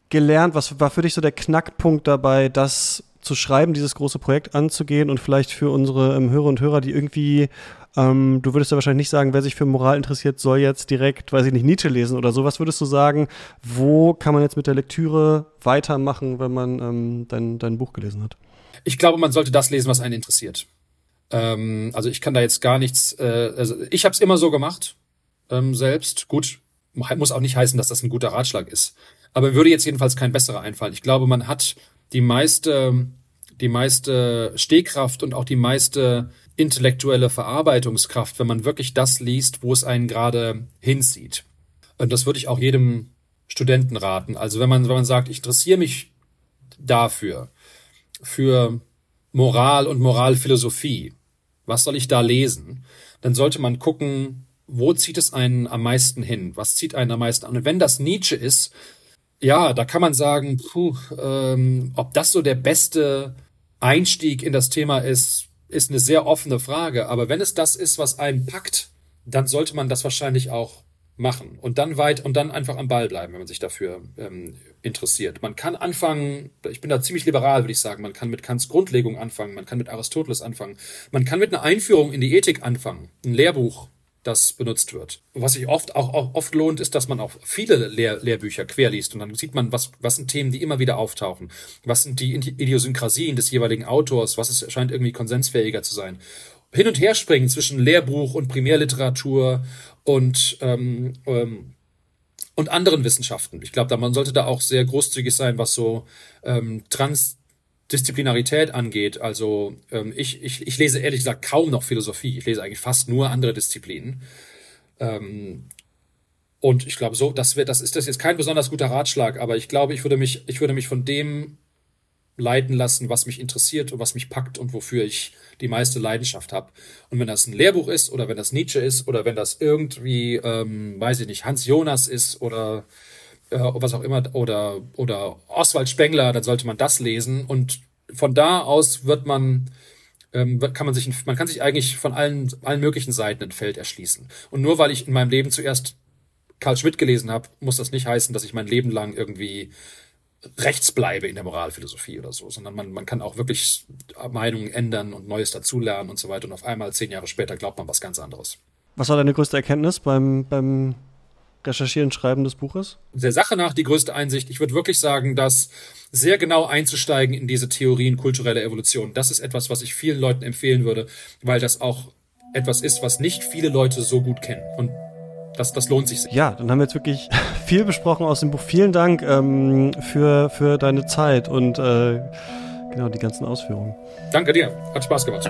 Speaker 2: gelernt? Was war für dich so der Knackpunkt dabei, das zu schreiben, dieses große Projekt anzugehen und vielleicht für unsere ähm, Hörer und Hörer, die irgendwie ähm, du würdest ja wahrscheinlich nicht sagen, wer sich für Moral interessiert, soll jetzt direkt, weiß ich nicht, Nietzsche lesen oder so. Was würdest du sagen, wo kann man jetzt mit der Lektüre weitermachen, wenn man ähm, dein, dein Buch gelesen hat?
Speaker 1: Ich glaube, man sollte das lesen, was einen interessiert. Ähm, also ich kann da jetzt gar nichts, äh, also ich habe es immer so gemacht, ähm, selbst. Gut, muss auch nicht heißen, dass das ein guter Ratschlag ist. Aber würde jetzt jedenfalls kein besserer einfallen. Ich glaube, man hat die meiste, die meiste Stehkraft und auch die meiste intellektuelle Verarbeitungskraft, wenn man wirklich das liest, wo es einen gerade hinzieht. Und das würde ich auch jedem Studenten raten. Also wenn man, wenn man sagt, ich interessiere mich dafür, für Moral und Moralphilosophie, was soll ich da lesen? Dann sollte man gucken, wo zieht es einen am meisten hin? Was zieht einen am meisten an? Und wenn das Nietzsche ist, ja, da kann man sagen, puh, ähm, ob das so der beste Einstieg in das Thema ist, ist eine sehr offene Frage. Aber wenn es das ist, was einen packt, dann sollte man das wahrscheinlich auch machen und dann weit und dann einfach am Ball bleiben, wenn man sich dafür ähm, interessiert. Man kann anfangen, ich bin da ziemlich liberal, würde ich sagen, man kann mit Kants Grundlegung anfangen, man kann mit Aristoteles anfangen, man kann mit einer Einführung in die Ethik anfangen, ein Lehrbuch das benutzt wird. Was sich oft auch, auch oft lohnt, ist, dass man auch viele Lehr Lehrbücher querliest und dann sieht man, was, was sind Themen, die immer wieder auftauchen. Was sind die Idiosynkrasien des jeweiligen Autors? Was ist, scheint irgendwie konsensfähiger zu sein? Hin und her springen zwischen Lehrbuch und Primärliteratur und, ähm, ähm, und anderen Wissenschaften. Ich glaube, man sollte da auch sehr großzügig sein, was so ähm, Trans Disziplinarität angeht, also ähm, ich, ich, ich lese ehrlich gesagt kaum noch Philosophie. Ich lese eigentlich fast nur andere Disziplinen. Ähm, und ich glaube, so, das wird, das ist das jetzt kein besonders guter Ratschlag, aber ich glaube, ich würde mich, ich würde mich von dem leiten lassen, was mich interessiert und was mich packt und wofür ich die meiste Leidenschaft habe. Und wenn das ein Lehrbuch ist oder wenn das Nietzsche ist oder wenn das irgendwie, ähm, weiß ich nicht, Hans Jonas ist oder äh, was auch immer, oder, oder Oswald Spengler, dann sollte man das lesen. Und von da aus wird man, ähm, kann man sich, man kann sich eigentlich von allen, allen möglichen Seiten ein Feld erschließen. Und nur weil ich in meinem Leben zuerst Karl Schmidt gelesen habe, muss das nicht heißen, dass ich mein Leben lang irgendwie rechts bleibe in der Moralphilosophie oder so, sondern man, man kann auch wirklich Meinungen ändern und Neues dazulernen und so weiter. Und auf einmal zehn Jahre später glaubt man was ganz anderes.
Speaker 2: Was war deine größte Erkenntnis beim, beim Recherchieren, Schreiben des Buches?
Speaker 1: Der Sache nach die größte Einsicht. Ich würde wirklich sagen, dass sehr genau einzusteigen in diese Theorien kultureller Evolution, das ist etwas, was ich vielen Leuten empfehlen würde, weil das auch etwas ist, was nicht viele Leute so gut kennen. Und das, das lohnt sich.
Speaker 2: Ja, dann haben wir jetzt wirklich viel besprochen aus dem Buch. Vielen Dank ähm, für, für deine Zeit und äh, genau die ganzen Ausführungen.
Speaker 1: Danke dir. Hat Spaß gemacht.